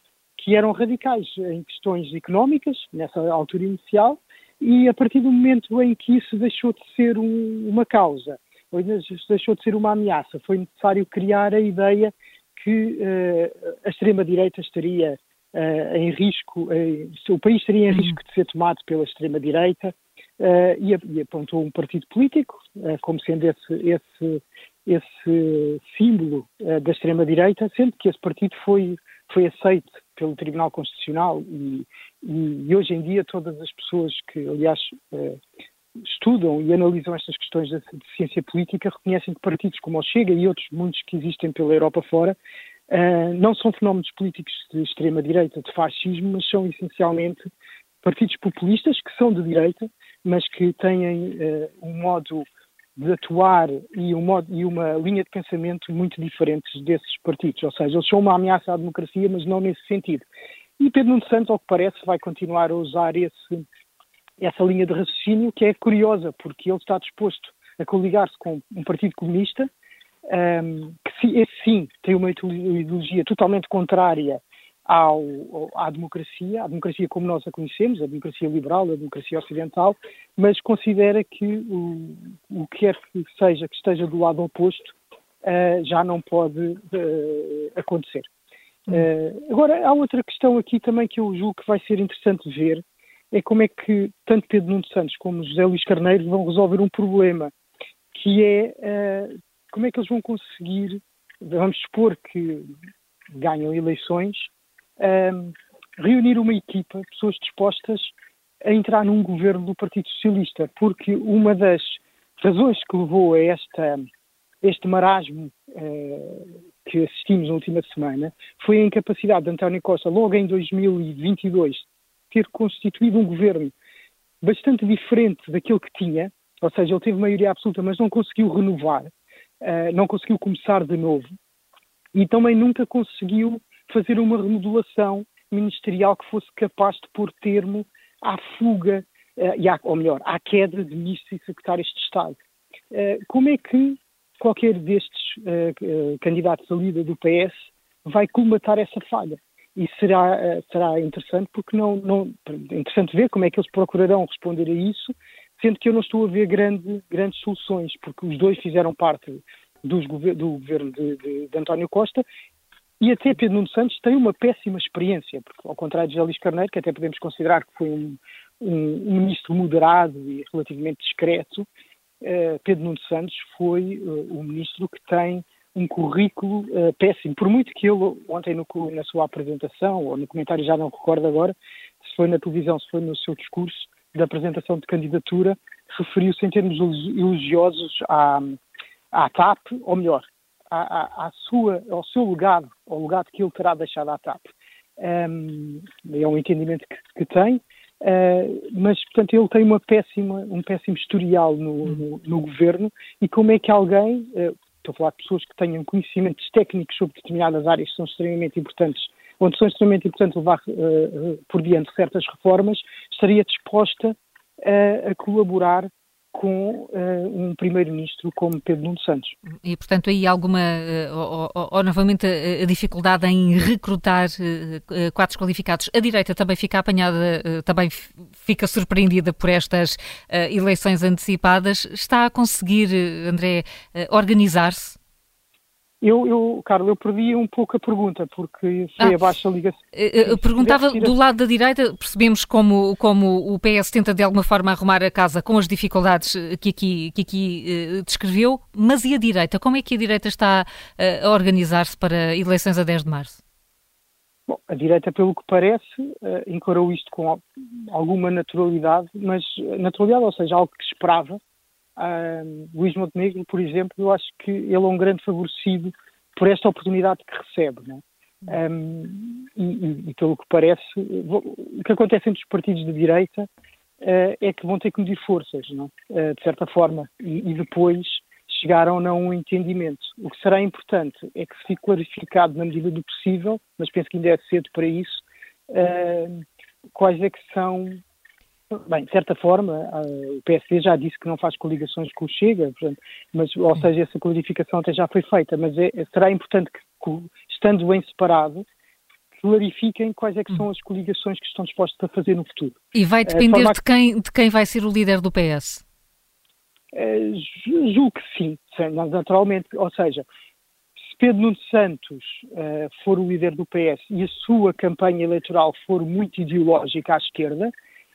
que eram radicais em questões económicas, nessa altura inicial, e a partir do momento em que isso deixou de ser um, uma causa, ou deixou de ser uma ameaça, foi necessário criar a ideia que uh, a extrema-direita estaria uh, em risco, uh, o país estaria em uhum. risco de ser tomado pela extrema-direita, e, e, apontou um partido político como sendo esse, esse, esse símbolo da extrema-direita, sendo que esse partido foi, foi aceito pelo Tribunal Constitucional e, e, hoje em dia todas as pessoas que, aliás, eh, estudam e analisam estas questões de, de, ciência política reconhecem que partidos como o Chega e outros muitos que existem pela Europa fora eh, não são fenómenos políticos de extrema-direita, de fascismo, mas são essencialmente partidos populistas que são de direita, mas que têm eh, um modo de atuar e, um modo, e uma linha de pensamento muito diferentes desses partidos. Ou seja, eles são uma ameaça à democracia, mas não nesse sentido. E Pedro Nuno Santos, ao que parece, vai continuar a usar esse, essa linha de raciocínio, que é curiosa, porque ele está disposto a coligar-se com um partido comunista, um, que esse sim tem uma ideologia totalmente contrária ao, à democracia, à democracia como nós a conhecemos, a democracia liberal, a democracia ocidental, mas considera que o, o que quer que seja que esteja do lado oposto uh, já não pode uh, acontecer. Uh, agora, há outra questão aqui também que eu julgo que vai ser interessante ver, é como é que tanto Pedro Nuno Santos como José Luís Carneiro vão resolver um problema, que é como é que eles vão conseguir, vamos supor que ganham eleições, um, reunir uma equipa, pessoas dispostas a entrar num governo do Partido Socialista, porque uma das razões que levou a esta, este marasmo uh, que assistimos na última semana foi a incapacidade de António Costa, logo em 2022, ter constituído um governo bastante diferente daquilo que tinha, ou seja, ele teve maioria absoluta, mas não conseguiu renovar, uh, não conseguiu começar de novo, e também nunca conseguiu fazer uma remodelação ministerial que fosse capaz de pôr termo à fuga, uh, e à, ou melhor, à queda de ministros e secretários de Estado. Uh, como é que qualquer destes uh, candidatos a líder do PS vai colmatar essa falha? E será, será interessante porque não, não interessante ver como é que eles procurarão responder a isso, sendo que eu não estou a ver grande, grandes soluções, porque os dois fizeram parte dos, do governo de, de, de, António Costa e até Pedro Nuno Santos tem uma péssima experiência, porque ao contrário de José Carneiro, que até podemos considerar que foi um, um, um ministro moderado e relativamente discreto, uh, Pedro Nuno Santos foi uh, um ministro que tem um currículo uh, péssimo. Por muito que ele, ontem no, na sua apresentação, ou no comentário, já não recordo agora, se foi na televisão, se foi no seu discurso da apresentação de candidatura, referiu-se em termos elogiosos à, à TAP, ou melhor, à, à, sua, ao seu legado, ao legado que ele terá deixado à TAP. Um, é um entendimento que, que tem. Uh, mas, portanto, ele tem uma péssima, um péssimo historial no, hum. no, no governo e como é que alguém, uh, estou a falar de pessoas que tenham conhecimentos técnicos sobre determinadas áreas que são extremamente importantes, onde são extremamente importantes levar uh, por diante certas reformas, estaria disposta a colaborar com uh, um primeiro-ministro como Pedro Nuno Santos. E, portanto, aí alguma, uh, ou, ou, novamente, a, a, dificuldade em recrutar uh, quadros qualificados. A direita também fica apanhada, também fica surpreendida por estas eleições antecipadas. Está a conseguir, André, organizar-se? Eu, eu, Carlos, eu perdi um pouco a pergunta, porque foi ah, a ligação. Eh, eu perguntava do lado da direita, percebemos como, como o PS tenta de alguma forma arrumar a casa com as dificuldades que aqui, que aqui uh, descreveu, mas e a direita? Como é que a direita está uh, a organizar-se para eleições a 10 de março? Bom, a direita, pelo que parece, uh, encarou isto com alguma naturalidade, mas naturalidade, ou seja, algo que esperava, Uh, Luís Montenegro, por exemplo, eu acho que ele é um grande favorecido por esta oportunidade que recebe. Um, e, e, pelo que parece, o que acontece entre os partidos de direita uh, é que vão ter que medir forças, não? Uh, de certa forma, e, e, depois chegaram a um entendimento. O que será importante é que se fique clarificado na medida do possível, mas penso que ainda é cedo para isso, uh, quais é que são Bem, de certa forma, o PSD já disse que não faz coligações com o Chega, portanto, mas, ou seja, essa clarificação até já foi feita, mas é, será importante que, estando bem separado, clarifiquem quais é que são as coligações que estão dispostos a fazer no futuro. E vai depender de, quem, de quem vai ser o líder do PS? É, julgo que sim, naturalmente, ou seja, se Pedro Nuno Santos uh, for o líder do PS e a sua campanha eleitoral for muito ideológica à esquerda,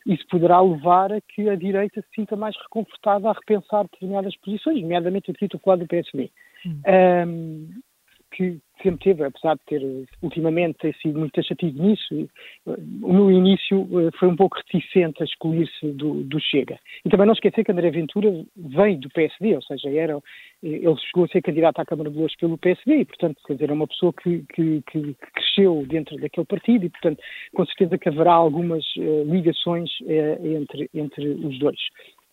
isso poderá levar a que a direita se sinta mais reconfortada a repensar determinadas posições, nomeadamente aqui a falar do PSB, hum. um, que sempre teve, apesar de ter ultimamente ter sido muito taxativo nisso, no início eh, foi um pouco reticente a excluir-se do, do, Chega. E também não esquecer que André Ventura veio do PSD, ou seja, era, ele chegou a ser candidato à Câmara de Louros pelo PSD e, portanto, quer dizer, é uma pessoa que, que, que, cresceu dentro daquele partido e, portanto, com certeza que haverá algumas uh, ligações uh, entre, entre os dois.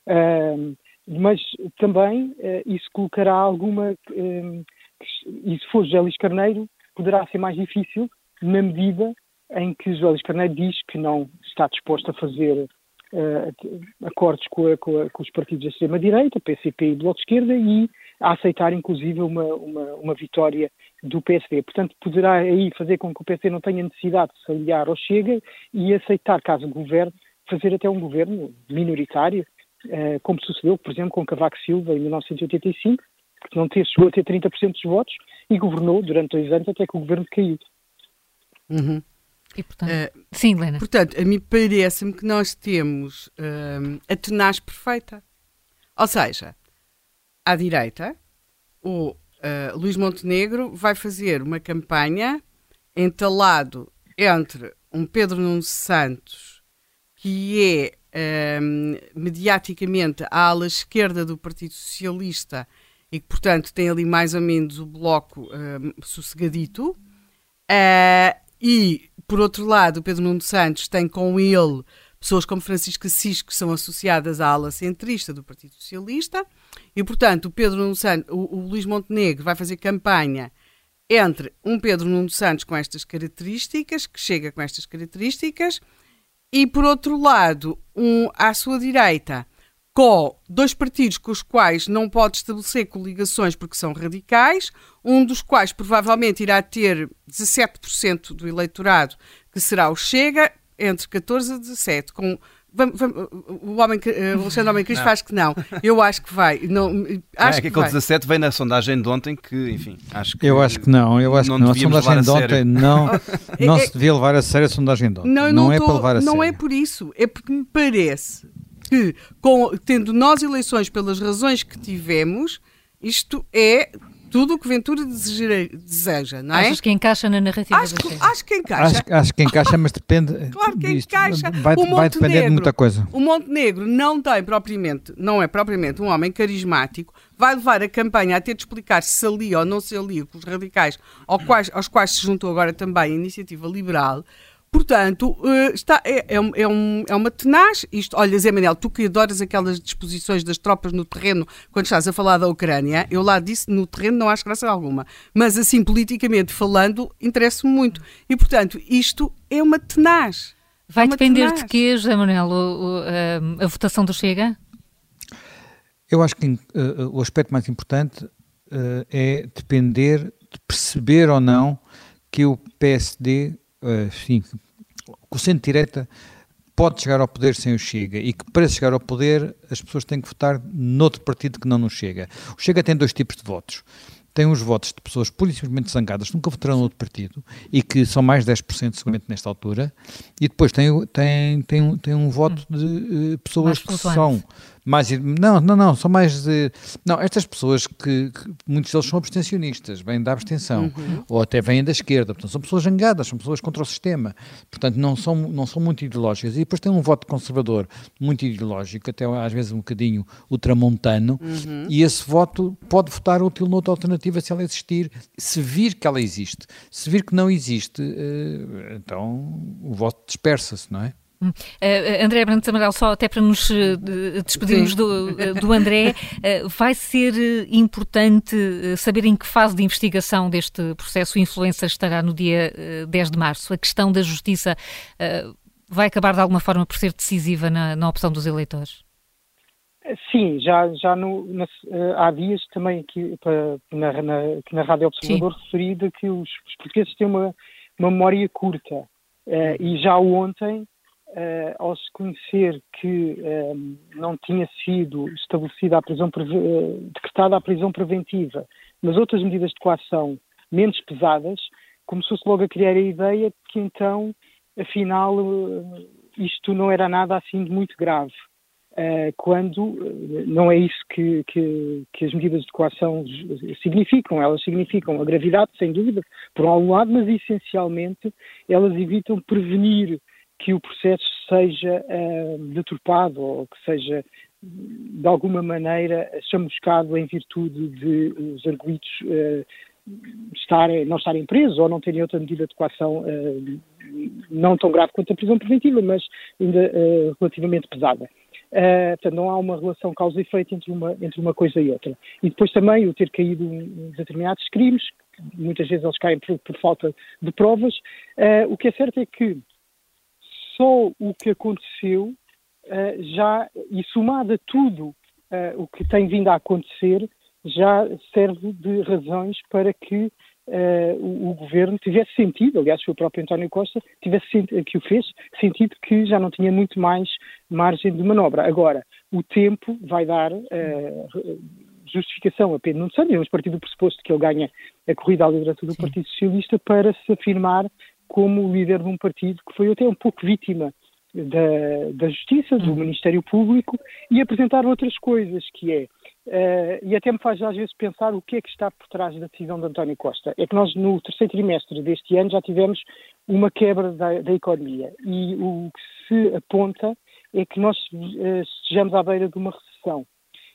Uh, mas também isso colocará alguma e se for José Carneiro, poderá ser mais difícil na medida em que José Carneiro diz que não está disposto a fazer uh, acordos com, a, com, a, com, os partidos da extrema-direita, PCP e Bloco de Esquerda, e a aceitar inclusive uma, uma, uma, vitória do PSD. Portanto, poderá aí fazer com que o PSD não tenha necessidade de se aliar ao Chega e aceitar, caso o governo, fazer até um governo minoritário, uh, como sucedeu, por exemplo, com Cavaco Silva em 1985, que não ter, chegou a ter 30% dos votos e governou durante dois anos até que o governo caiu. Uhum. E, portanto, uh, sim, Helena. Portanto, a mim parece-me que nós temos uh, a tenaz perfeita. Ou seja, à direita, o uh, Luís Montenegro vai fazer uma campanha entalado entre um Pedro Nuno Santos, que é mediaticamente a ala esquerda do Partido Socialista e que, portanto, tem ali mais ou menos o bloco uh, sossegadito. Uh, e, por outro lado, o Pedro Nuno Santos tem com ele pessoas como Francisco Assis, que são associadas à ala centrista do Partido Socialista. E, portanto, o Pedro Nuno Santos, o, o Luís Montenegro vai fazer campanha entre um Pedro Nuno Santos com estas características, que chega com estas características, e, por outro lado, um, à sua direita, com dois partidos com os quais não pode estabelecer coligações porque são radicais, um dos quais provavelmente irá ter 17% do eleitorado, que será o Chega, entre 14 a 17, com Vamos, vamos, o homem, o Alexandre Homem Cristo faz que não. Eu acho que vai. Não, acho é, que, que 17 vem na sondagem de ontem que, enfim, acho que. Eu acho que não, eu acho não que não. A sondagem de ontem não, não é, se devia levar a sério a sondagem de ontem. Não, não, não é para levar a não sério. Não é por isso, é porque me parece que, com, tendo nós eleições pelas razões que tivemos, isto é tudo o que Ventura deseja, não é? Achas que encaixa na narrativa acho que, acho que encaixa. Acho, acho, que encaixa, mas depende. Claro que disto. encaixa. Vai, vai depender de muita coisa. O Montenegro não tem propriamente, não é propriamente um homem carismático, vai levar a campanha a ter de explicar se se alia ou não se alia com os radicais, aos quais, aos quais se juntou agora também a iniciativa liberal. Portanto, uh, está, é, é, é, um, é uma tenaz. Isto, olha, Zé Manel, tu que adoras aquelas disposições das tropas no terreno quando estás a falar da Ucrânia, eu lá disse no terreno não acho graça alguma. Mas assim, politicamente falando, interessa-me muito. E, portanto, isto é uma tenaz. Vai é depender tenaz. de quê, José Manuel, o, a, a, votação do Chega? Eu acho que uh, o aspecto mais importante uh, é depender de perceber ou não que o PSD uh, sim, o centro-direita pode chegar ao poder sem o Chega e que para chegar ao poder as pessoas têm que votar noutro partido que não no Chega. O Chega tem dois tipos de votos. Tem os votos de pessoas pura e simplesmente zangadas, que nunca votarão no outro partido e que são mais 10% seguramente nesta altura, e depois tem, tem, tem, tem um voto de uh, pessoas que são mais. Não, não, não, são mais de. Não, estas pessoas que, que muitos deles são abstencionistas, vêm da abstenção, uhum. ou até vêm da esquerda, portanto, são pessoas zangadas, são pessoas contra o sistema, portanto, não são, não são muito ideológicas. E depois tem um voto conservador muito ideológico, até às vezes um bocadinho ultramontano, uhum. e esse voto pode votar útil noutra alternativa se ela existir, se vir que ela existe. Se vir que não existe, eh, então o voto dispersa-se, não é? Uh, André Brandes Amaral, só até para nos uh, despedirmos do, uh, do, André, vai ser importante saber em que fase de investigação deste processo influência estará no dia 10 de março. A questão da justiça vai acabar de alguma forma por ser decisiva na, na opção dos eleitores? Sim, já, já no, na, há dias também aqui para, na, na, na Rádio Observador Sim. referido que os, os portugueses têm uma, uma memória curta. e já ontem uh, ao se conhecer que uh, não tinha sido estabelecida a prisão, uh, decretada a prisão preventiva, mas outras medidas de coação menos pesadas, começou-se logo a criar a ideia que então, afinal, isto não era nada assim de muito grave. quando não é isso que, que, que, as medidas de coação significam. Elas significam a gravidade, sem dúvida, por um lado, mas essencialmente elas evitam prevenir que o processo seja uh, deturpado ou que seja de alguma maneira chamuscado em virtude de os arguidos uh, estarem, não estarem presos ou não terem outra medida de coação uh, não tão grave quanto a prisão preventiva, mas ainda relativamente pesada. Uh, portanto, não há uma relação causa e efeito entre uma, entre uma coisa e outra. E depois também o ter caído em determinados crimes, muitas vezes eles caem por, por falta de provas. Uh, o que é certo é que só o que aconteceu uh, já, e somado a tudo uh, o que tem vindo a acontecer, já serve de razões para que Uh, o, o, governo tivesse sentido, aliás, foi o próprio António Costa tivesse que o fez, sentido que já não tinha muito mais margem de manobra. Agora, o tempo vai dar uh, justificação a Pedro Nuno Santos, vamos partir do pressuposto que ele ganha a corrida à liderança do Sim. Partido Socialista para se afirmar como líder de um partido que foi até um pouco vítima da, da Justiça, do uhum. Ministério Público e apresentar outras coisas, que é, uh, e até me faz às vezes pensar o que é que está por trás da decisão de António Costa. É que nós no terceiro trimestre deste ano já tivemos uma quebra da, da economia e o que se aponta é que nós uh, estejamos à beira de uma recessão.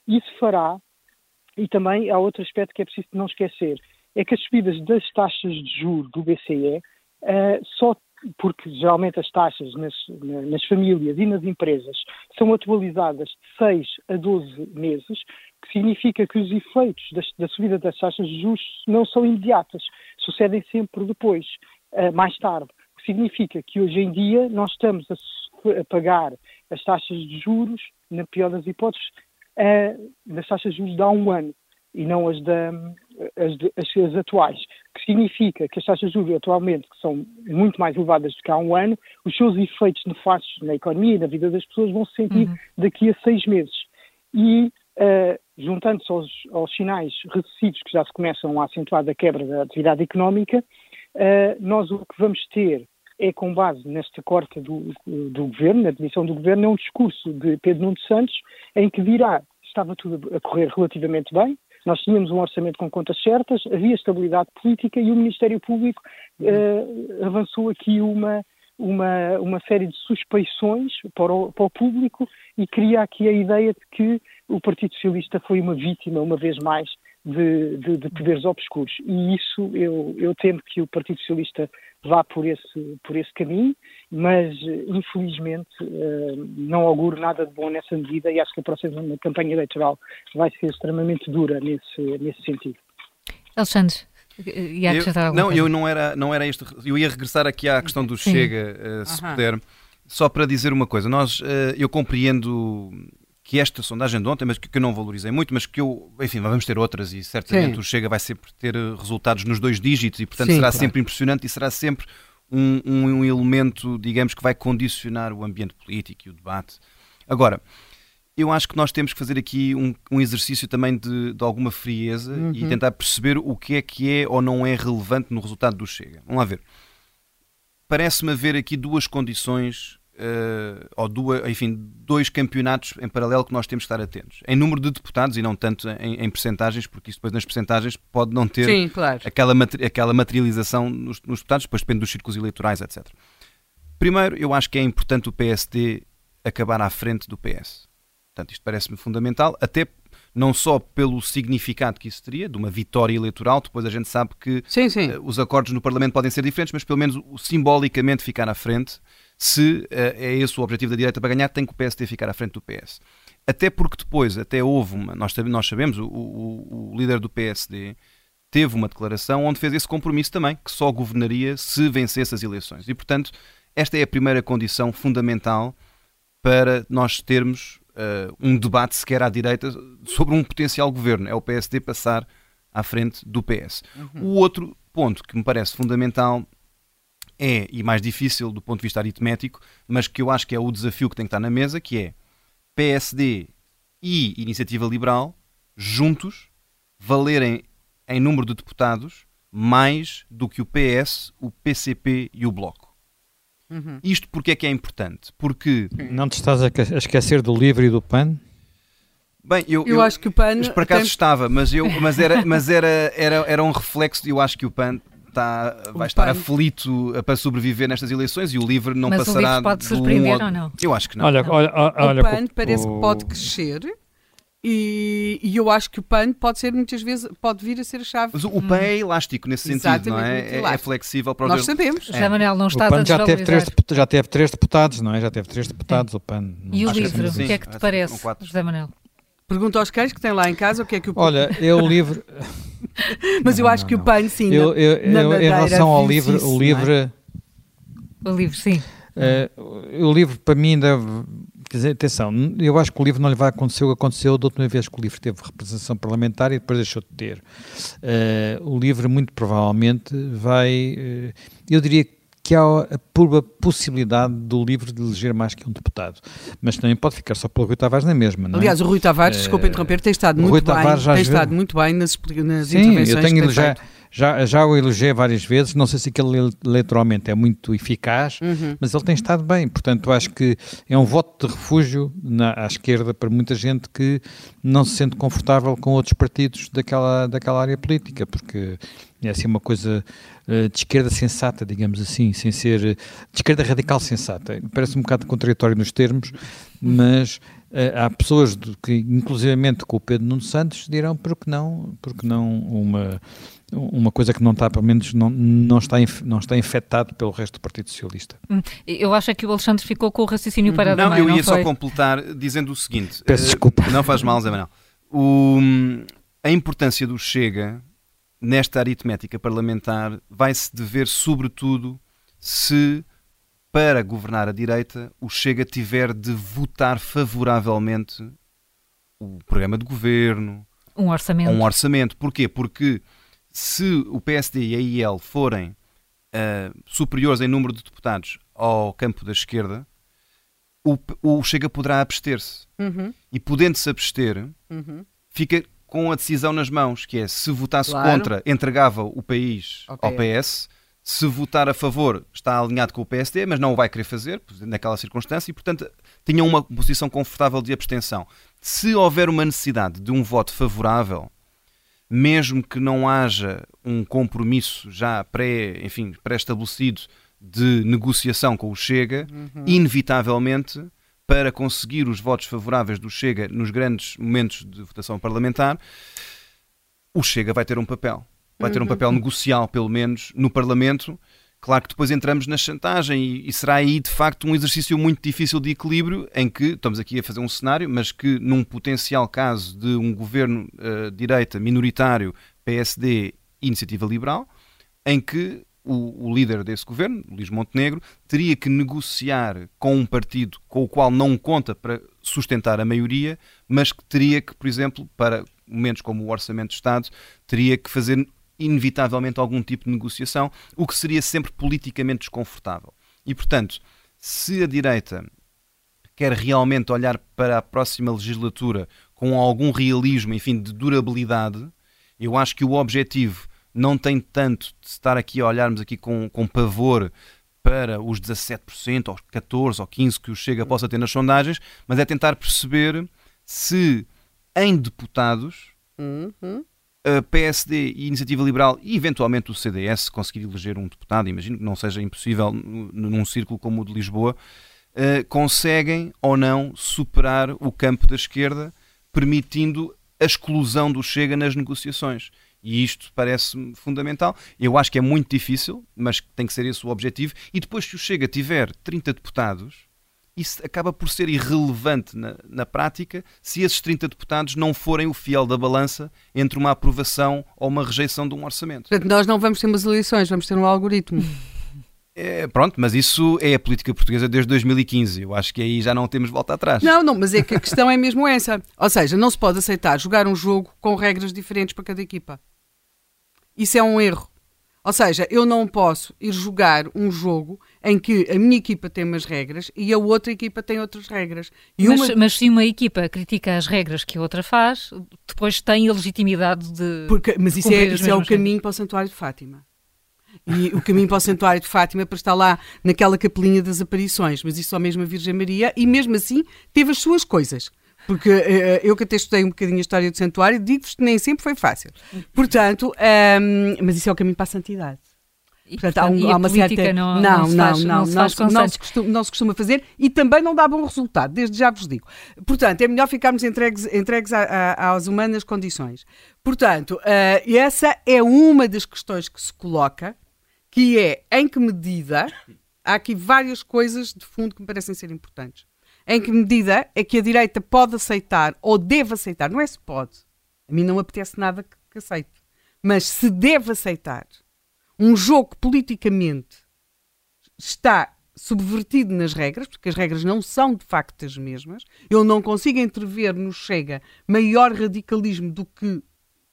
Isso fará, e também há outro aspecto que é preciso não esquecer, é que as subidas das taxas de juros do BCE Uh, só porque geralmente as taxas nas, nas, famílias e nas empresas são atualizadas de 6 a 12 meses, que significa que os efeitos da, da subida das taxas de juros não são imediatas, sucedem sempre depois, uh, mais tarde. O que significa que hoje em dia nós estamos a, a pagar as taxas de juros, na pior das hipóteses, uh, das taxas de juros de há um ano e não as, da, as, as, as, atuais, que significa que as taxas de juros atualmente, que são muito mais elevadas do que há um ano, os seus efeitos nefastos na economia e na vida das pessoas vão se sentir uhum. daqui a seis meses. E uh, juntando-se aos, aos, sinais recessivos que já se começam a acentuar da quebra da atividade económica, uh, nós o que vamos ter é com base nesta corte do, do governo, na demissão do governo, é um discurso de Pedro Nuno Santos em que dirá estava tudo a correr relativamente bem, nós tínhamos um orçamento com contas certas, havia estabilidade política e o Ministério Público uh, avançou aqui uma, uma, uma série de suspeições para o, para o público e cria aqui a ideia de que o Partido Socialista foi uma vítima, uma vez mais, de, de, de poderes obscuros. E isso eu, eu temo que o Partido Socialista vá por esse, por esse caminho, mas infelizmente não auguro nada de bom nessa medida e acho que a próxima campanha eleitoral vai ser extremamente dura nesse, nesse sentido. Alexandre, ia acrescentar eu, Não, coisa? eu não era, não era isto. Eu ia regressar aqui à questão do Sim. Chega, uh, se puder. Só para dizer uma coisa, nós, uh, eu compreendo que esta sondagem de ontem, mas que, que, eu não valorizei muito, mas que eu, enfim, vamos ter outras e certamente Sim. o Chega vai sempre ter eh, resultados nos dois dígitos e, portanto, Sim, será claro. sempre impressionante e será sempre um, um, um, elemento, digamos, que vai condicionar o ambiente político e o debate. Agora, eu acho que nós temos que fazer aqui um, um exercício também de, de alguma frieza uhum. e tentar perceber o que é que é ou não é relevante no resultado do Chega. Vamos lá ver. Parece-me haver aqui duas condições, uh, ou duas, enfim, dois campeonatos em paralelo que nós temos que estar atentos. Em número de deputados e não tanto em, em percentagens, porque isso depois nas percentagens pode não ter Sim, claro. aquela, aquela materialização nos, nos deputados, depois depende dos círculos eleitorais, etc. Primeiro, eu acho que é importante o PSD acabar à frente do PS Portanto, isto parece-me fundamental, até não só pelo significado que isso teria, de uma vitória eleitoral, depois a gente sabe que sim, sim. Uh, os acordos no Parlamento podem ser diferentes, mas pelo menos simbolicamente ficar à frente, se uh, é esse o objetivo da direita para ganhar, tem que o PSD ficar à frente do PS. Até porque depois, até houve uma, nós, nós sabemos, o, o, o líder do PSD teve uma declaração onde fez esse compromisso também, que só governaria se vencesse as eleições. E, portanto, esta é a primeira condição fundamental para nós termos uh, um debate sequer à direita sobre um potencial governo. É o PSD passar à frente do PS. Uhum. O outro ponto que me parece fundamental é, e mais difícil do ponto de vista aritmético, mas que eu acho que é o desafio que tem que estar na mesa, que é PSD e Iniciativa Liberal juntos valerem em número de deputados mais do que o PS, o PCP e o Bloco. Uhum. Isto porque é que é importante? Porque. Não te estás a esquecer do livro e do PAN? Bem, eu, eu, eu acho que o PAN. Mas por acaso tem... estava, mas, eu, mas, era, mas era, era, era um reflexo, eu acho que o PAN Está, vai estar aflito para sobreviver nestas eleições e o LIVRE não Mas passará. Mas o LIVRE pode surpreender um... ou não? Eu acho que não. Olha, olha, olha, o PAN parece que pode crescer e, e, eu acho que o PAN pode ser muitas vezes, pode vir a ser a chave. Mas o, o PAN é elástico nesse sentido, não é? É, é, flexível para o Nós sabemos. É. Manuel não está o PAN já teve, três, já teve três deputados, não é? Já teve três deputados, é. o PAN. E o livro, o que é que te parece, José Manuel? Pergunta aos cães que têm lá em casa o que é que o Olha, eu o livro. Mas eu acho que o PAN, sim. Eu, eu, eu em relação ao livro, o livro. É? O livro, sim. Uh, o livro, para mim, ainda Quer dizer, atenção, eu acho que o livro não lhe vai acontecer o que aconteceu da última vez que o livro teve representação parlamentar e depois deixou de ter. Uh, o livro, muito provavelmente, vai. Uh, eu diria que há a pura possibilidade do livro de eleger mais que um deputado. Mas também pode ficar só pelo Rui Tavares na mesma, não é? Aliás, o Rui Tavares, uh, desculpa interromper, tem estado muito bem, tem estado muito bem nas, nas Sim, intervenções eu tenho que já, já, já o elogiei várias vezes, não sei se aquele eleitoralmente é muito eficaz, uhum. mas ele tem estado bem. Portanto, acho que é um voto de refúgio na, à esquerda para muita gente que não se sente confortável com outros partidos daquela, daquela área política, porque é assim uma coisa de esquerda sensata, digamos assim, sem ser de esquerda radical sensata. Parece um bocado contraditório nos termos, mas uh, há pessoas de, que, inclusivamente com o Pedro Nuno Santos, dirão porque não, porque não uma uma coisa que não está, pelo menos, não, não, está, não está infectado pelo resto do Partido Socialista. Hum, eu acho que o Alexandre ficou com o raciocínio parado. Não, eu ia não só completar dizendo o seguinte. Peço desculpa. Não faz mal, Zé Manuel. O, a importância do Chega nesta aritmética parlamentar vai-se dever, sobretudo, se para governar a direita o Chega tiver de votar favoravelmente o programa de governo, um orçamento. Um orçamento. Porquê? Porque se o PSD e a IEL forem uh, superiores em número de deputados ao campo da esquerda, o, o Chega poderá abster-se. Uhum. E podendo-se abster, uhum. fica com a decisão nas mãos, que é se votasse claro. contra, entregava o país okay. ao PS. Se votar a favor, está alinhado com o PSD, mas não o vai querer fazer naquela circunstância e, portanto, tinha uma posição confortável de abstenção. Se houver uma necessidade de um voto favorável, mesmo que não haja um compromisso já pré, enfim, pré-estabelecido de negociação com o Chega, uhum. inevitavelmente, para conseguir os votos favoráveis do Chega nos grandes momentos de votação parlamentar, o Chega vai ter um papel. Vai ter um uhum. papel negocial, pelo menos, no Parlamento, Claro que depois entramos na chantagem e, e, será aí de facto um exercício muito difícil de equilíbrio em que estamos aqui a fazer um cenário, mas que num potencial caso de um governo uh, direita minoritário, PSD Iniciativa Liberal, em que o, o, líder desse governo, Luís Montenegro, teria que negociar com um partido com o qual não conta para sustentar a maioria, mas que teria que, por exemplo, para momentos como o Orçamento de Estado, teria que fazer inevitavelmente algum tipo de negociação, o que seria sempre politicamente desconfortável. E, portanto, se a direita quer realmente olhar para a próxima legislatura com algum realismo, enfim, de durabilidade, eu acho que o objetivo não tem tanto de estar aqui a olharmos aqui com, com pavor para os 17%, ou 14% ou 15% que o Chega possa ter nas sondagens, mas é tentar perceber se em deputados uhum. a PSD e a Iniciativa Liberal e eventualmente o CDS conseguir eleger um deputado, imagino que não seja impossível num círculo como o de Lisboa, uh, conseguem ou não superar o campo da esquerda, permitindo a exclusão do Chega nas negociações. E isto parece-me fundamental. Eu acho que é muito difícil, mas tem que ser esse o objetivo. E depois, se o Chega tiver 30 deputados, isso acaba por ser irrelevante na, na, prática se esses 30 deputados não forem o fiel da balança entre uma aprovação ou uma rejeição de um orçamento. Portanto, nós não vamos ter umas eleições, vamos ter um algoritmo. É, pronto, mas isso é a política portuguesa desde 2015. Eu acho que aí já não temos volta atrás. Não, não, mas é que a questão é mesmo essa. Ou seja, não se pode aceitar jogar um jogo com regras diferentes para cada equipa. Isso é um erro. Ou seja, eu não posso ir jogar um jogo em que a minha equipa tem umas regras e a outra equipa tem outras regras. Mas, uma... mas, se uma equipa critica as regras que a outra faz, depois tem a legitimidade de. Porque, mas isso é, isso é o caminho para o Santuário de Fátima. E o caminho para o Santuário de Fátima para estar lá naquela capelinha das aparições, mas isso só mesmo a Virgem Maria, e mesmo assim teve as suas coisas. Porque uh, eu que até estudei um bocadinho a história do santuário, digo-vos que nem sempre foi fácil. Portanto, um, ehm, mas isso é o caminho para a santidade. E, portanto, há, um, há uma certa. Não, não, não, não, não, não, se, não, se costuma, não se costuma fazer e também não dá bom resultado, desde já vos digo. Portanto, é melhor ficarmos entregues, entregues a, a, às humanas condições. Portanto, uh, essa é uma das questões que se coloca, que é em que medida. Há aqui várias coisas de fundo que me parecem ser importantes. Em que medida é que a direita pode aceitar ou deve aceitar? Não é se pode. A mim não apetece nada que, que aceite. Mas se deve aceitar um jogo que politicamente está subvertido nas regras, porque as regras não são de facto as mesmas. Eu não consigo entrever no Chega maior radicalismo do que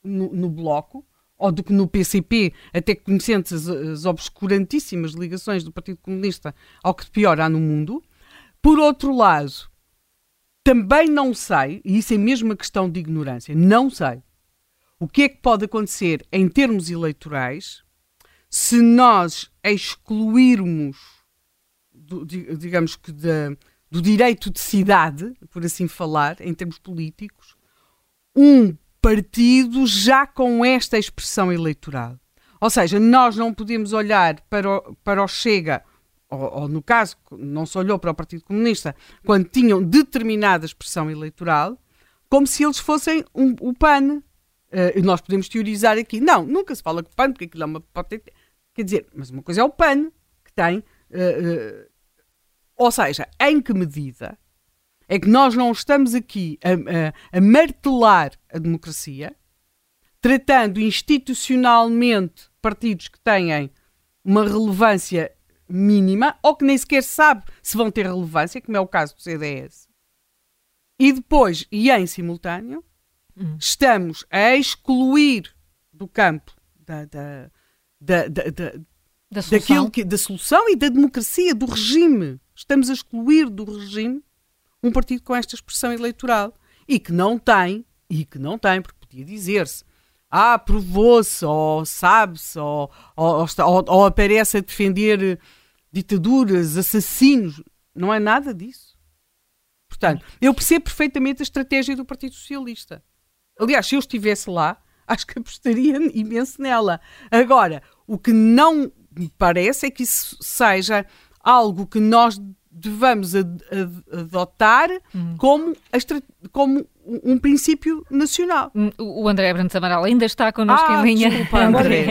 no, no Bloco ou do que no PCP, até conhecendo as, as obscurantíssimas ligações do Partido Comunista ao que pior há no mundo. Por outro lado, também não sei, e isso é mesmo uma questão de ignorância, não sei o que é que pode acontecer em termos eleitorais se nós excluirmos, do, digamos que, do direito de cidade, por assim falar, em termos políticos, um partido já com esta expressão eleitoral. Ou seja, nós não podemos olhar para o, para o Chega ou, ou, no caso, não se olhou para o Partido Comunista, quando tinham determinada expressão eleitoral, como se eles fossem um, o PAN. Uh, nós podemos teorizar aqui. Não, nunca se fala que PAN, porque aquilo é uma potência. Quer dizer, mas uma coisa é o PAN, que tem. Uh, uh, ou seja, em que medida é que nós não estamos aqui a, a, a martelar a democracia, tratando institucionalmente partidos que têm uma relevância mínima ou que nem sequer sabe se vão ter relevância, como é o caso do CDS. E depois, e em simultâneo, hum. estamos a excluir do campo da, da, da, da, da, da solução. Que, da solução e da democracia, do regime. Estamos a excluir do regime um partido com esta expressão eleitoral e que não tem, e que não tem, porque podia dizer-se, ah, provou-se, ou sabe-se, ou, ou, ou, ou, aparece a defender ditaduras, assassinos. Não é nada disso. Portanto, eu percebo perfeitamente a estratégia do Partido Socialista. Aliás, se eu estivesse lá, acho que apostaria imenso nela. Agora, o que não me parece é que isso seja algo que nós devamos ad, ad, adotar uhum. como, como um princípio nacional. Hum, o André Brandes Amaral ainda está connosco ah, em linha. Desculpa, André.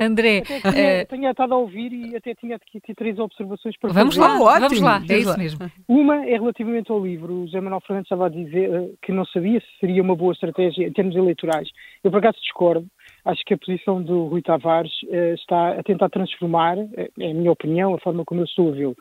André, até tinha, uh... tinha estado a ouvir e até tinha aqui três observações para vamos fazer. Lá, ótimo, vamos lá, é isso mesmo. Uma é relativamente ao livro. O José Manuel Fernandes estava a dizer uh, que não sabia se seria uma boa estratégia em termos eleitorais. Eu, por acaso, discordo. Acho que a posição do Rui Tavares uh, está a tentar transformar, é a minha opinião, a forma como eu estou a vê-lo,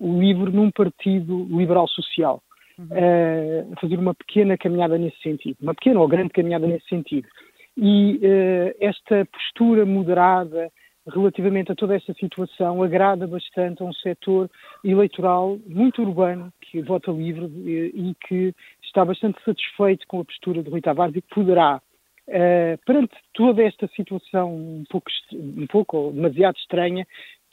o livro num partido liberal social. Uh, fazer uma pequena caminhada nesse sentido, uma pequena ou grande caminhada nesse sentido. E uh, esta postura moderada relativamente a toda esta situação agrada bastante a um setor eleitoral muito urbano que vota livre e, que está bastante satisfeito com a postura de Rui Tavares e que poderá perante toda esta situação um pouco, um pouco ou demasiado estranha,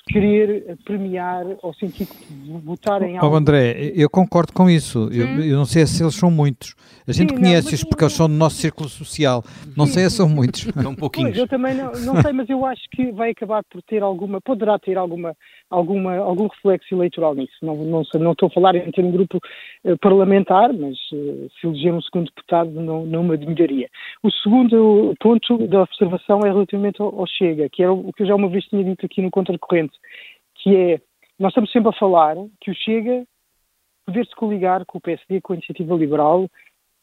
querer premiar ou sentir que votar em algo. Oh, André, eu concordo com isso. Eu, hum? eu, não sei se eles são muitos. A gente conhece-os porque eles são do nosso círculo social. Não Sim. sei se são muitos. São pouquinhos. Pois, eu também não, não sei, mas eu acho que vai acabar por ter alguma, poderá ter alguma, alguma, algum reflexo eleitoral nisso. Não, não, não estou a falar em ter um grupo uh, parlamentar, mas uh, se eleger um segundo deputado não, não me admiraria. O segundo ponto da observação é relativamente ao, ao Chega, que é o que eu já uma vez tinha dito aqui no Contracorrente que é, nós estamos sempre a falar que o Chega poder-se coligar com o PSD, com a Iniciativa Liberal,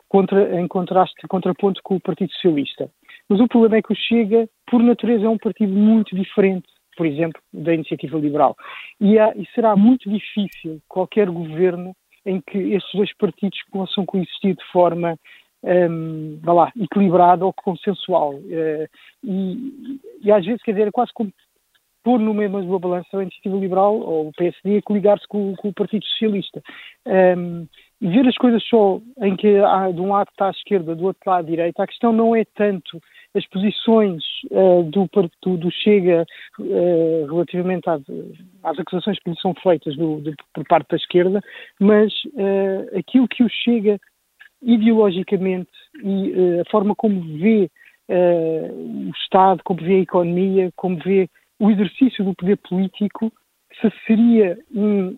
contra, em contraste, contraponto com o Partido Socialista. Mas o problema é que o Chega, por natureza, é um partido muito diferente, por exemplo, da Iniciativa Liberal. E, há, e será muito difícil qualquer governo em que estes dois partidos possam coexistir de forma um, lá, equilibrada ou consensual. Uh, e, e, às vezes, quer dizer, é quase como pôr no mesmo balança a iniciativa liberal ou o PSD a coligar-se com, com, o Partido Socialista. Um, ver as coisas só em que há, de um lado está à esquerda, do outro lado à direita, a questão não é tanto as posições uh, do, do, Chega uh, relativamente às, às, acusações que lhe são feitas do, de, por parte da esquerda, mas uh, aquilo que o Chega ideologicamente e a forma como vê o Estado, como vê a economia, como vê o exercício do poder político se seria um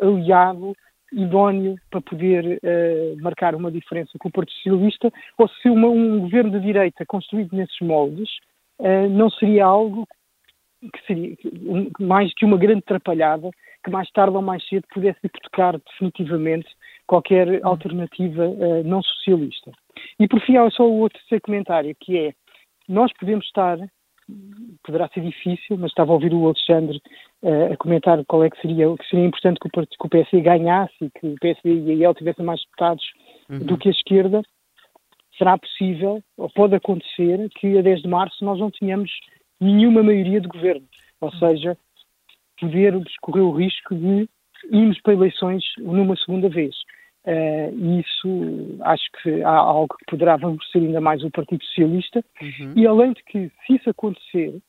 aliado idóneo para poder uh, marcar uma diferença com o Partido Socialista, ou se uma, um governo de direita construído nesses moldes uh, não seria algo que seria um, mais que uma grande atrapalhada que mais tarde ou mais cedo pudesse hipotecar definitivamente qualquer alternativa uh, não socialista. E por fim, há só o outro comentário, que é nós podemos estar poderá ser difícil, mas estava a ouvir o Alexandre uh, a comentar qual é que seria, que seria importante que o, que o PSD ganhasse e que o PSD e a IEL tivessem mais deputados uhum. do que a esquerda. Será possível, ou pode acontecer, que a 10 de março nós não tenhamos nenhuma maioria de governo. Ou uhum. seja, podermos correr o risco de irmos para eleições numa segunda vez. Uh, e isso acho que há algo que poderá favorecer ainda mais o Partido Socialista. Uhum. E além de que, se isso acontecer,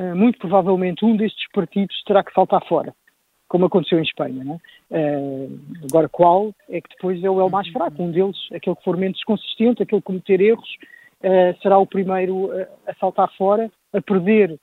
uh, muito provavelmente um destes partidos terá que saltar fora, como aconteceu em Espanha. Uh, agora, qual é que depois é o mais uhum. fraco? Um deles, aquele que for menos consistente, aquele que cometer erros, será o primeiro a saltar fora, a perder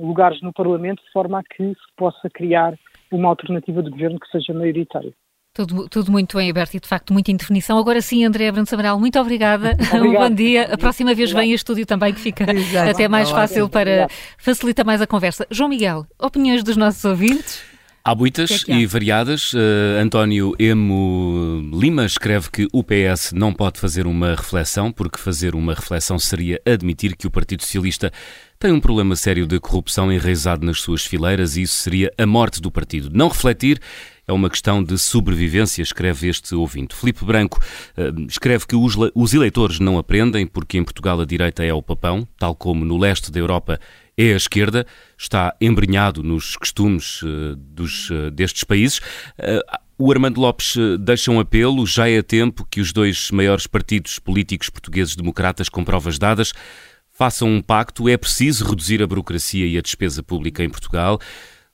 lugares no Parlamento, de forma a que se possa criar uma alternativa de governo que seja maioritária. Tudo, tudo muito em aberto e, de facto, muita indefinição. Agora sim, André Brandes Amaral, muito obrigada. Um bom dia. A próxima vez vem a estúdio também, que fica Exato. até mais fácil para facilitar mais a conversa. João Miguel, opiniões dos nossos ouvintes? Há muitas é e variadas. Uh, António Emo Lima escreve que o PS não pode fazer uma reflexão, porque fazer uma reflexão seria admitir que o Partido Socialista tem um problema sério de corrupção enraizado nas suas fileiras e isso seria a morte do partido. Não refletir é uma questão de sobrevivência, escreve este ouvinte. Filipe Branco uh, escreve que os, eleitores não aprendem porque em Portugal a direita é o papão, tal como no leste da Europa é a esquerda, está embrenhado nos costumes uh, dos, uh, destes países. O Armando Lopes deixa um apelo, já é tempo que os dois maiores partidos políticos portugueses democratas, com provas dadas, façam um pacto. É preciso reduzir a burocracia e a despesa pública em Portugal.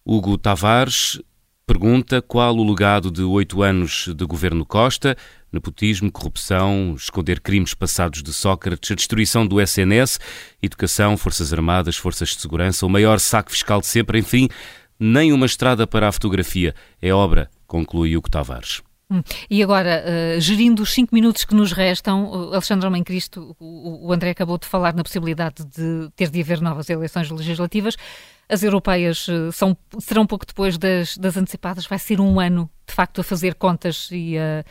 Hugo Tavares Pergunta qual o legado de oito anos de governo Costa, nepotismo, corrupção, esconder crimes passados de Sócrates, a destruição do SNS, educação, forças armadas, forças de segurança, o maior saco fiscal de sempre, enfim, nem uma estrada para a fotografia. É obra, conclui o Tavares. Hum. E agora, uh, gerindo os cinco minutos que nos restam, Alexandre Homem Cristo, o, André acabou de falar na possibilidade de ter de haver novas eleições legislativas. As europeias uh, são, serão pouco depois das, das, antecipadas. Vai ser um ano, de facto, a fazer contas e a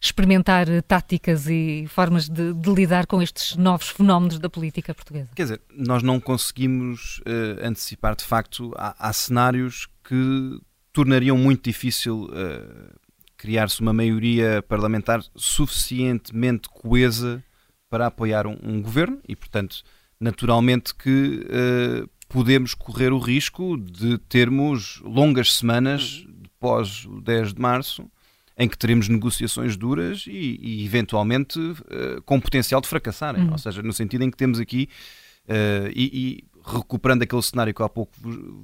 experimentar táticas e formas de, de lidar com estes novos fenómenos da política portuguesa. Quer dizer, nós não conseguimos antecipar, de facto, há, há, cenários que tornariam muito difícil uh, criar-se uma maioria parlamentar suficientemente coesa para apoiar um, um governo e, portanto, naturalmente que uh, podemos correr o risco de termos longas semanas pós o 10 de março em que teremos negociações duras e, e eventualmente uh, com potencial de fracassarem. Uhum. Ou seja, no sentido em que temos aqui, uh, e, e, recuperando aquele cenário que há pouco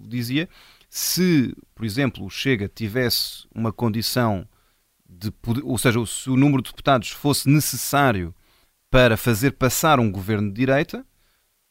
dizia, se, por exemplo, o Chega tivesse uma condição de ou seja, se o número de deputados fosse necessário para fazer passar um governo de direita,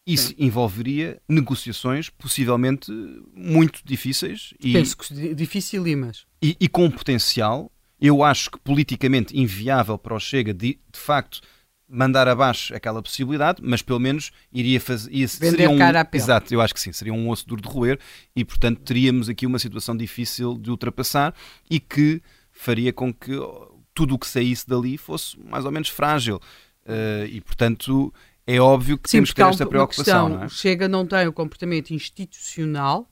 isso Sim. envolveria negociações possivelmente muito difíceis e penso que dificílimas e, e com potencial. Eu acho que politicamente inviável para o Chega de, de facto mandar abaixo aquela possibilidade, mas pelo menos iria fazer. Ia, Vender um, cara a pele. Exato, eu acho que sim, seria um osso duro de roer e, portanto, teríamos aqui uma situação difícil de ultrapassar e que faria com que tudo o que saísse dali fosse mais ou menos frágil. Uh, e, portanto, é óbvio que Sim, temos que ter esta preocupação. Questão, não é? Chega não tem o comportamento institucional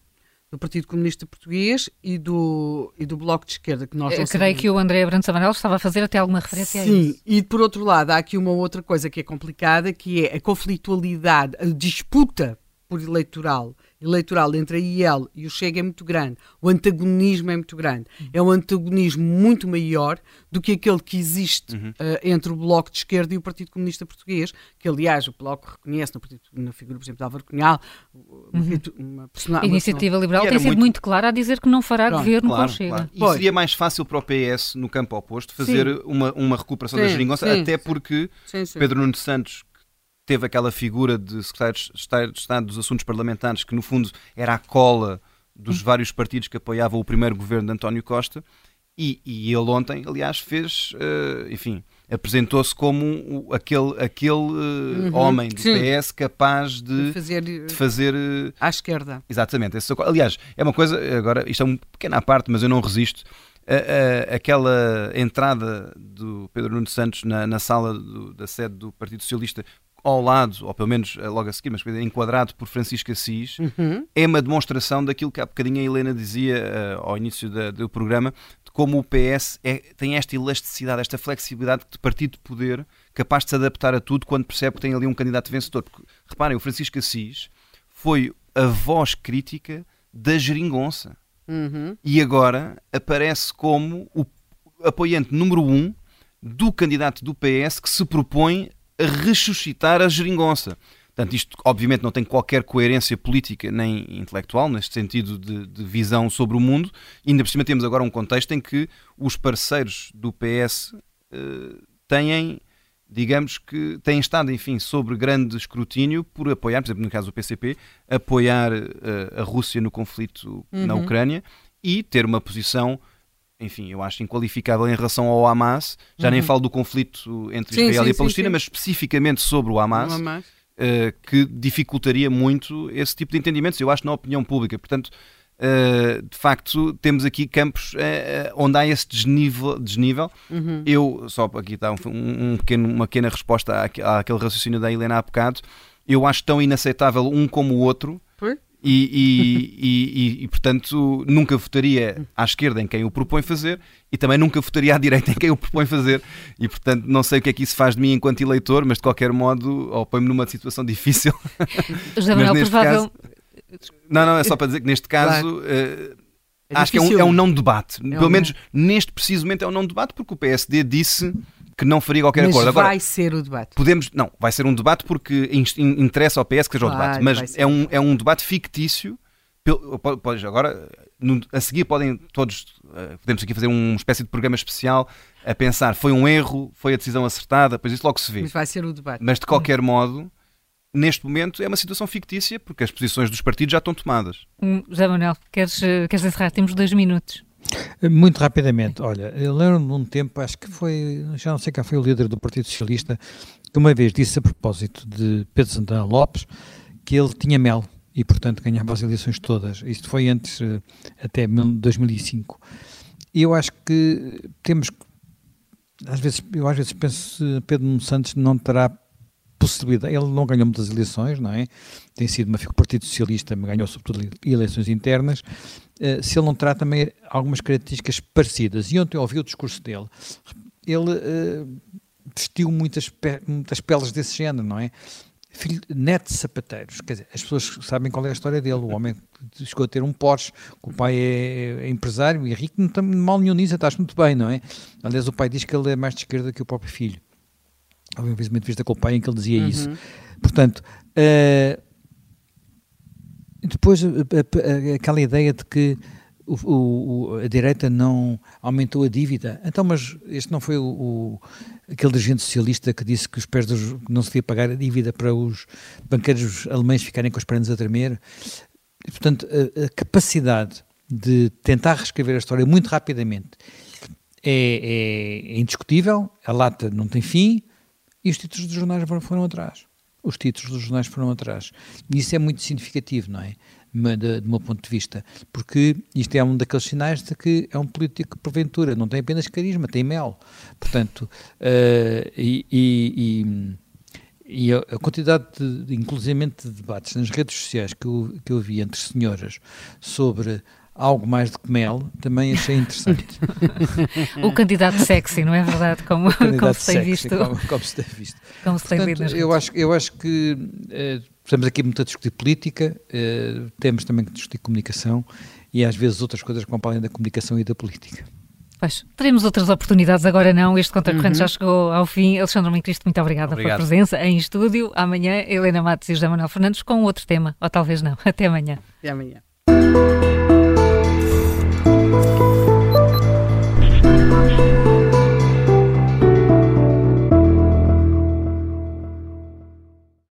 do Partido Comunista Português e do, e do Bloco de Esquerda, que nós Eu creio que o André Brandes Amarelo estava a fazer até alguma referência Sim, a isso. Sim, e por outro lado, há aqui uma outra coisa que é complicada, que é a conflitualidade, a disputa por eleitoral eleitoral entre a IEL e o Chega é muito grande, o antagonismo é muito grande. Uhum. É um antagonismo muito maior do que aquele que existe uhum. uh, entre o Bloco de Esquerda e o Partido Comunista Português, que aliás o Bloco reconhece no partido, na figura, por exemplo, de Álvaro Cunhal. Uhum. Uma a Iniciativa Liberal tem sido muito... muito clara a dizer que não fará Pronto, governo claro, com o Chega. Claro. E seria mais fácil para o PS, no campo oposto, fazer uma, uma recuperação sim, da geringonça, sim, até porque sim, Pedro Nuno Santos teve aquela figura de secretário de Estado dos Assuntos Parlamentares, que no fundo era a cola dos hum. vários partidos que apoiavam o primeiro governo de António Costa, e, e ele ontem, aliás, fez, uh, enfim, apresentou-se como aquele, aquele uh, uhum, homem do sim. PS capaz de, de fazer, de fazer uh, à esquerda. Exatamente. Esse, aliás, é uma coisa, agora, isto é uma pequena parte, mas eu não resisto. aquela entrada do Pedro Nuno Santos na, na sala do, da sede do Partido Socialista ao lado, ou pelo menos eh, logo a seguir, mas enquadrado por Francisco Assis, uhum. é uma demonstração daquilo que há bocadinho a Helena dizia uh, ao início da, do programa, de como o PS é, tem esta elasticidade, esta flexibilidade de partido de poder capaz de se adaptar a tudo quando percebe que tem ali um candidato vencedor. Porque, reparem, o Francisco Assis foi a voz crítica da geringonça. Uhum. E agora aparece como o apoiante número um do candidato do PS que se propõe ressuscitar a geringonça. Portanto, isto obviamente não tem qualquer coerência política nem intelectual, neste sentido de, de, visão sobre o mundo. E ainda por cima temos agora um contexto em que os parceiros do PS eh, têm, digamos que, têm estado, enfim, sobre grande escrutínio por apoiar, por exemplo, no caso do PCP, apoiar eh, a Rússia no conflito uhum. na Ucrânia e ter uma posição enfim, eu acho inqualificável em relação ao Hamas. Já uhum. nem falo do conflito entre sim, Israel sim, e a Palestina, sim, mas especificamente sobre o Hamas, o Hamas. Uh, que dificultaria muito esse tipo de entendimentos, eu acho, na opinião pública. Portanto, uh, de facto, temos aqui campos uh, onde há esse desnível. desnível. Uhum. Eu, só aqui está um, um pequeno, uma pequena resposta à, àquele raciocínio da Helena há bocado. Eu acho tão inaceitável um como o outro. E, e, e, e, portanto, nunca votaria à esquerda em quem o propõe fazer e também nunca votaria à direita em quem o propõe fazer. E, portanto, não sei o que é que isso faz de mim enquanto eleitor, mas de qualquer modo, ou põe-me numa situação difícil. José Manuel, provável... Caso... Não, não, é só para dizer que neste caso. Claro. Uh, é acho que é um, é um não debate. É Pelo um... menos neste preciso momento é um não debate, porque o PSD disse que não faria qualquer mas acordo. Agora, vai ser o debate. Podemos, não, vai ser um debate porque interessa ao PS que seja o debate, mas é um, é um debate fictício. Pois, agora, a seguir podem todos, eh, podemos aqui fazer uma espécie de programa especial a pensar, foi um erro, foi a decisão acertada, pois isso logo se vê. Mas vai ser o debate. Mas de qualquer modo, neste momento é uma situação fictícia, porque as posições dos partidos já estão tomadas. Hum, José Manuel, queres, eh, queres encerrar? Temos dois minutos. Muito rapidamente, olha, eu lembro-me de um tempo, acho que foi, já não sei quem foi o líder do Partido Socialista, que uma vez disse a propósito de Pedro Santana Lopes que ele tinha mel e, portanto, ganhava as eleições todas. Isto foi antes, eh, até 2005. E eu acho que temos às vezes, eu às vezes penso se Pedro Santos não terá possibilidade, ele não ganhou muitas eleições, não é? Tem sido uma figura Partido Socialista, ganhou sobretudo eleições internas. Uh, se ele não terá também algumas características parecidas. E ontem eu ouvi o discurso dele, ele uh, vestiu muitas, pe muitas peles desse género, não é? Filho, neto de sapateiros, quer dizer, as pessoas sabem qual é a história dele, o homem chegou a ter um Porsche, o pai é, é empresário e rico, não tem mal nenhum nisso, estás muito bem, não é? Aliás, o pai diz que ele é mais de esquerda que o próprio filho. Houve uma entrevista com o pai em que ele dizia uhum. isso. Portanto, uh, depois aquela ideia de que o, o, a direita não aumentou a dívida. Então, mas este não foi o, o, aquele dirigente socialista que disse que os pés dos, não se devia pagar a dívida para os banqueiros alemães ficarem com as pernas a tremer. E, portanto, a, a, capacidade de tentar reescrever a história muito rapidamente é, é, é indiscutível, a lata não tem fim, e os títulos dos jornais foram atrás. Os títulos dos jornais foram atrás. E isso é muito significativo, não é? De, do meu ponto de vista, porque isto é um daqueles sinais de que é um político que, porventura, não tem apenas carisma, tem mel. Portanto, uh, e, e, e, e, a quantidade, de, inclusive de debates nas redes sociais que eu, que eu vi entre senhoras sobre algo mais do que mel, também achei interessante. o candidato sexy, não é verdade? Como, como se tem visto. Como, como, se tem visto. Como se Portanto, tem eu, acho, eu acho que eh, estamos aqui muito a discutir política, eh, temos também que discutir comunicação e às vezes outras coisas que vão para além da comunicação e da política. Pois, teremos outras oportunidades, agora não. Este Contracorrente uhum. já chegou ao fim. Alexandre Moncristo, muito obrigada Obrigado. pela presença em estúdio. Amanhã, Helena Matos e José Manuel Fernandes com outro tema, ou talvez não. Até amanhã. Até amanhã. Thank you.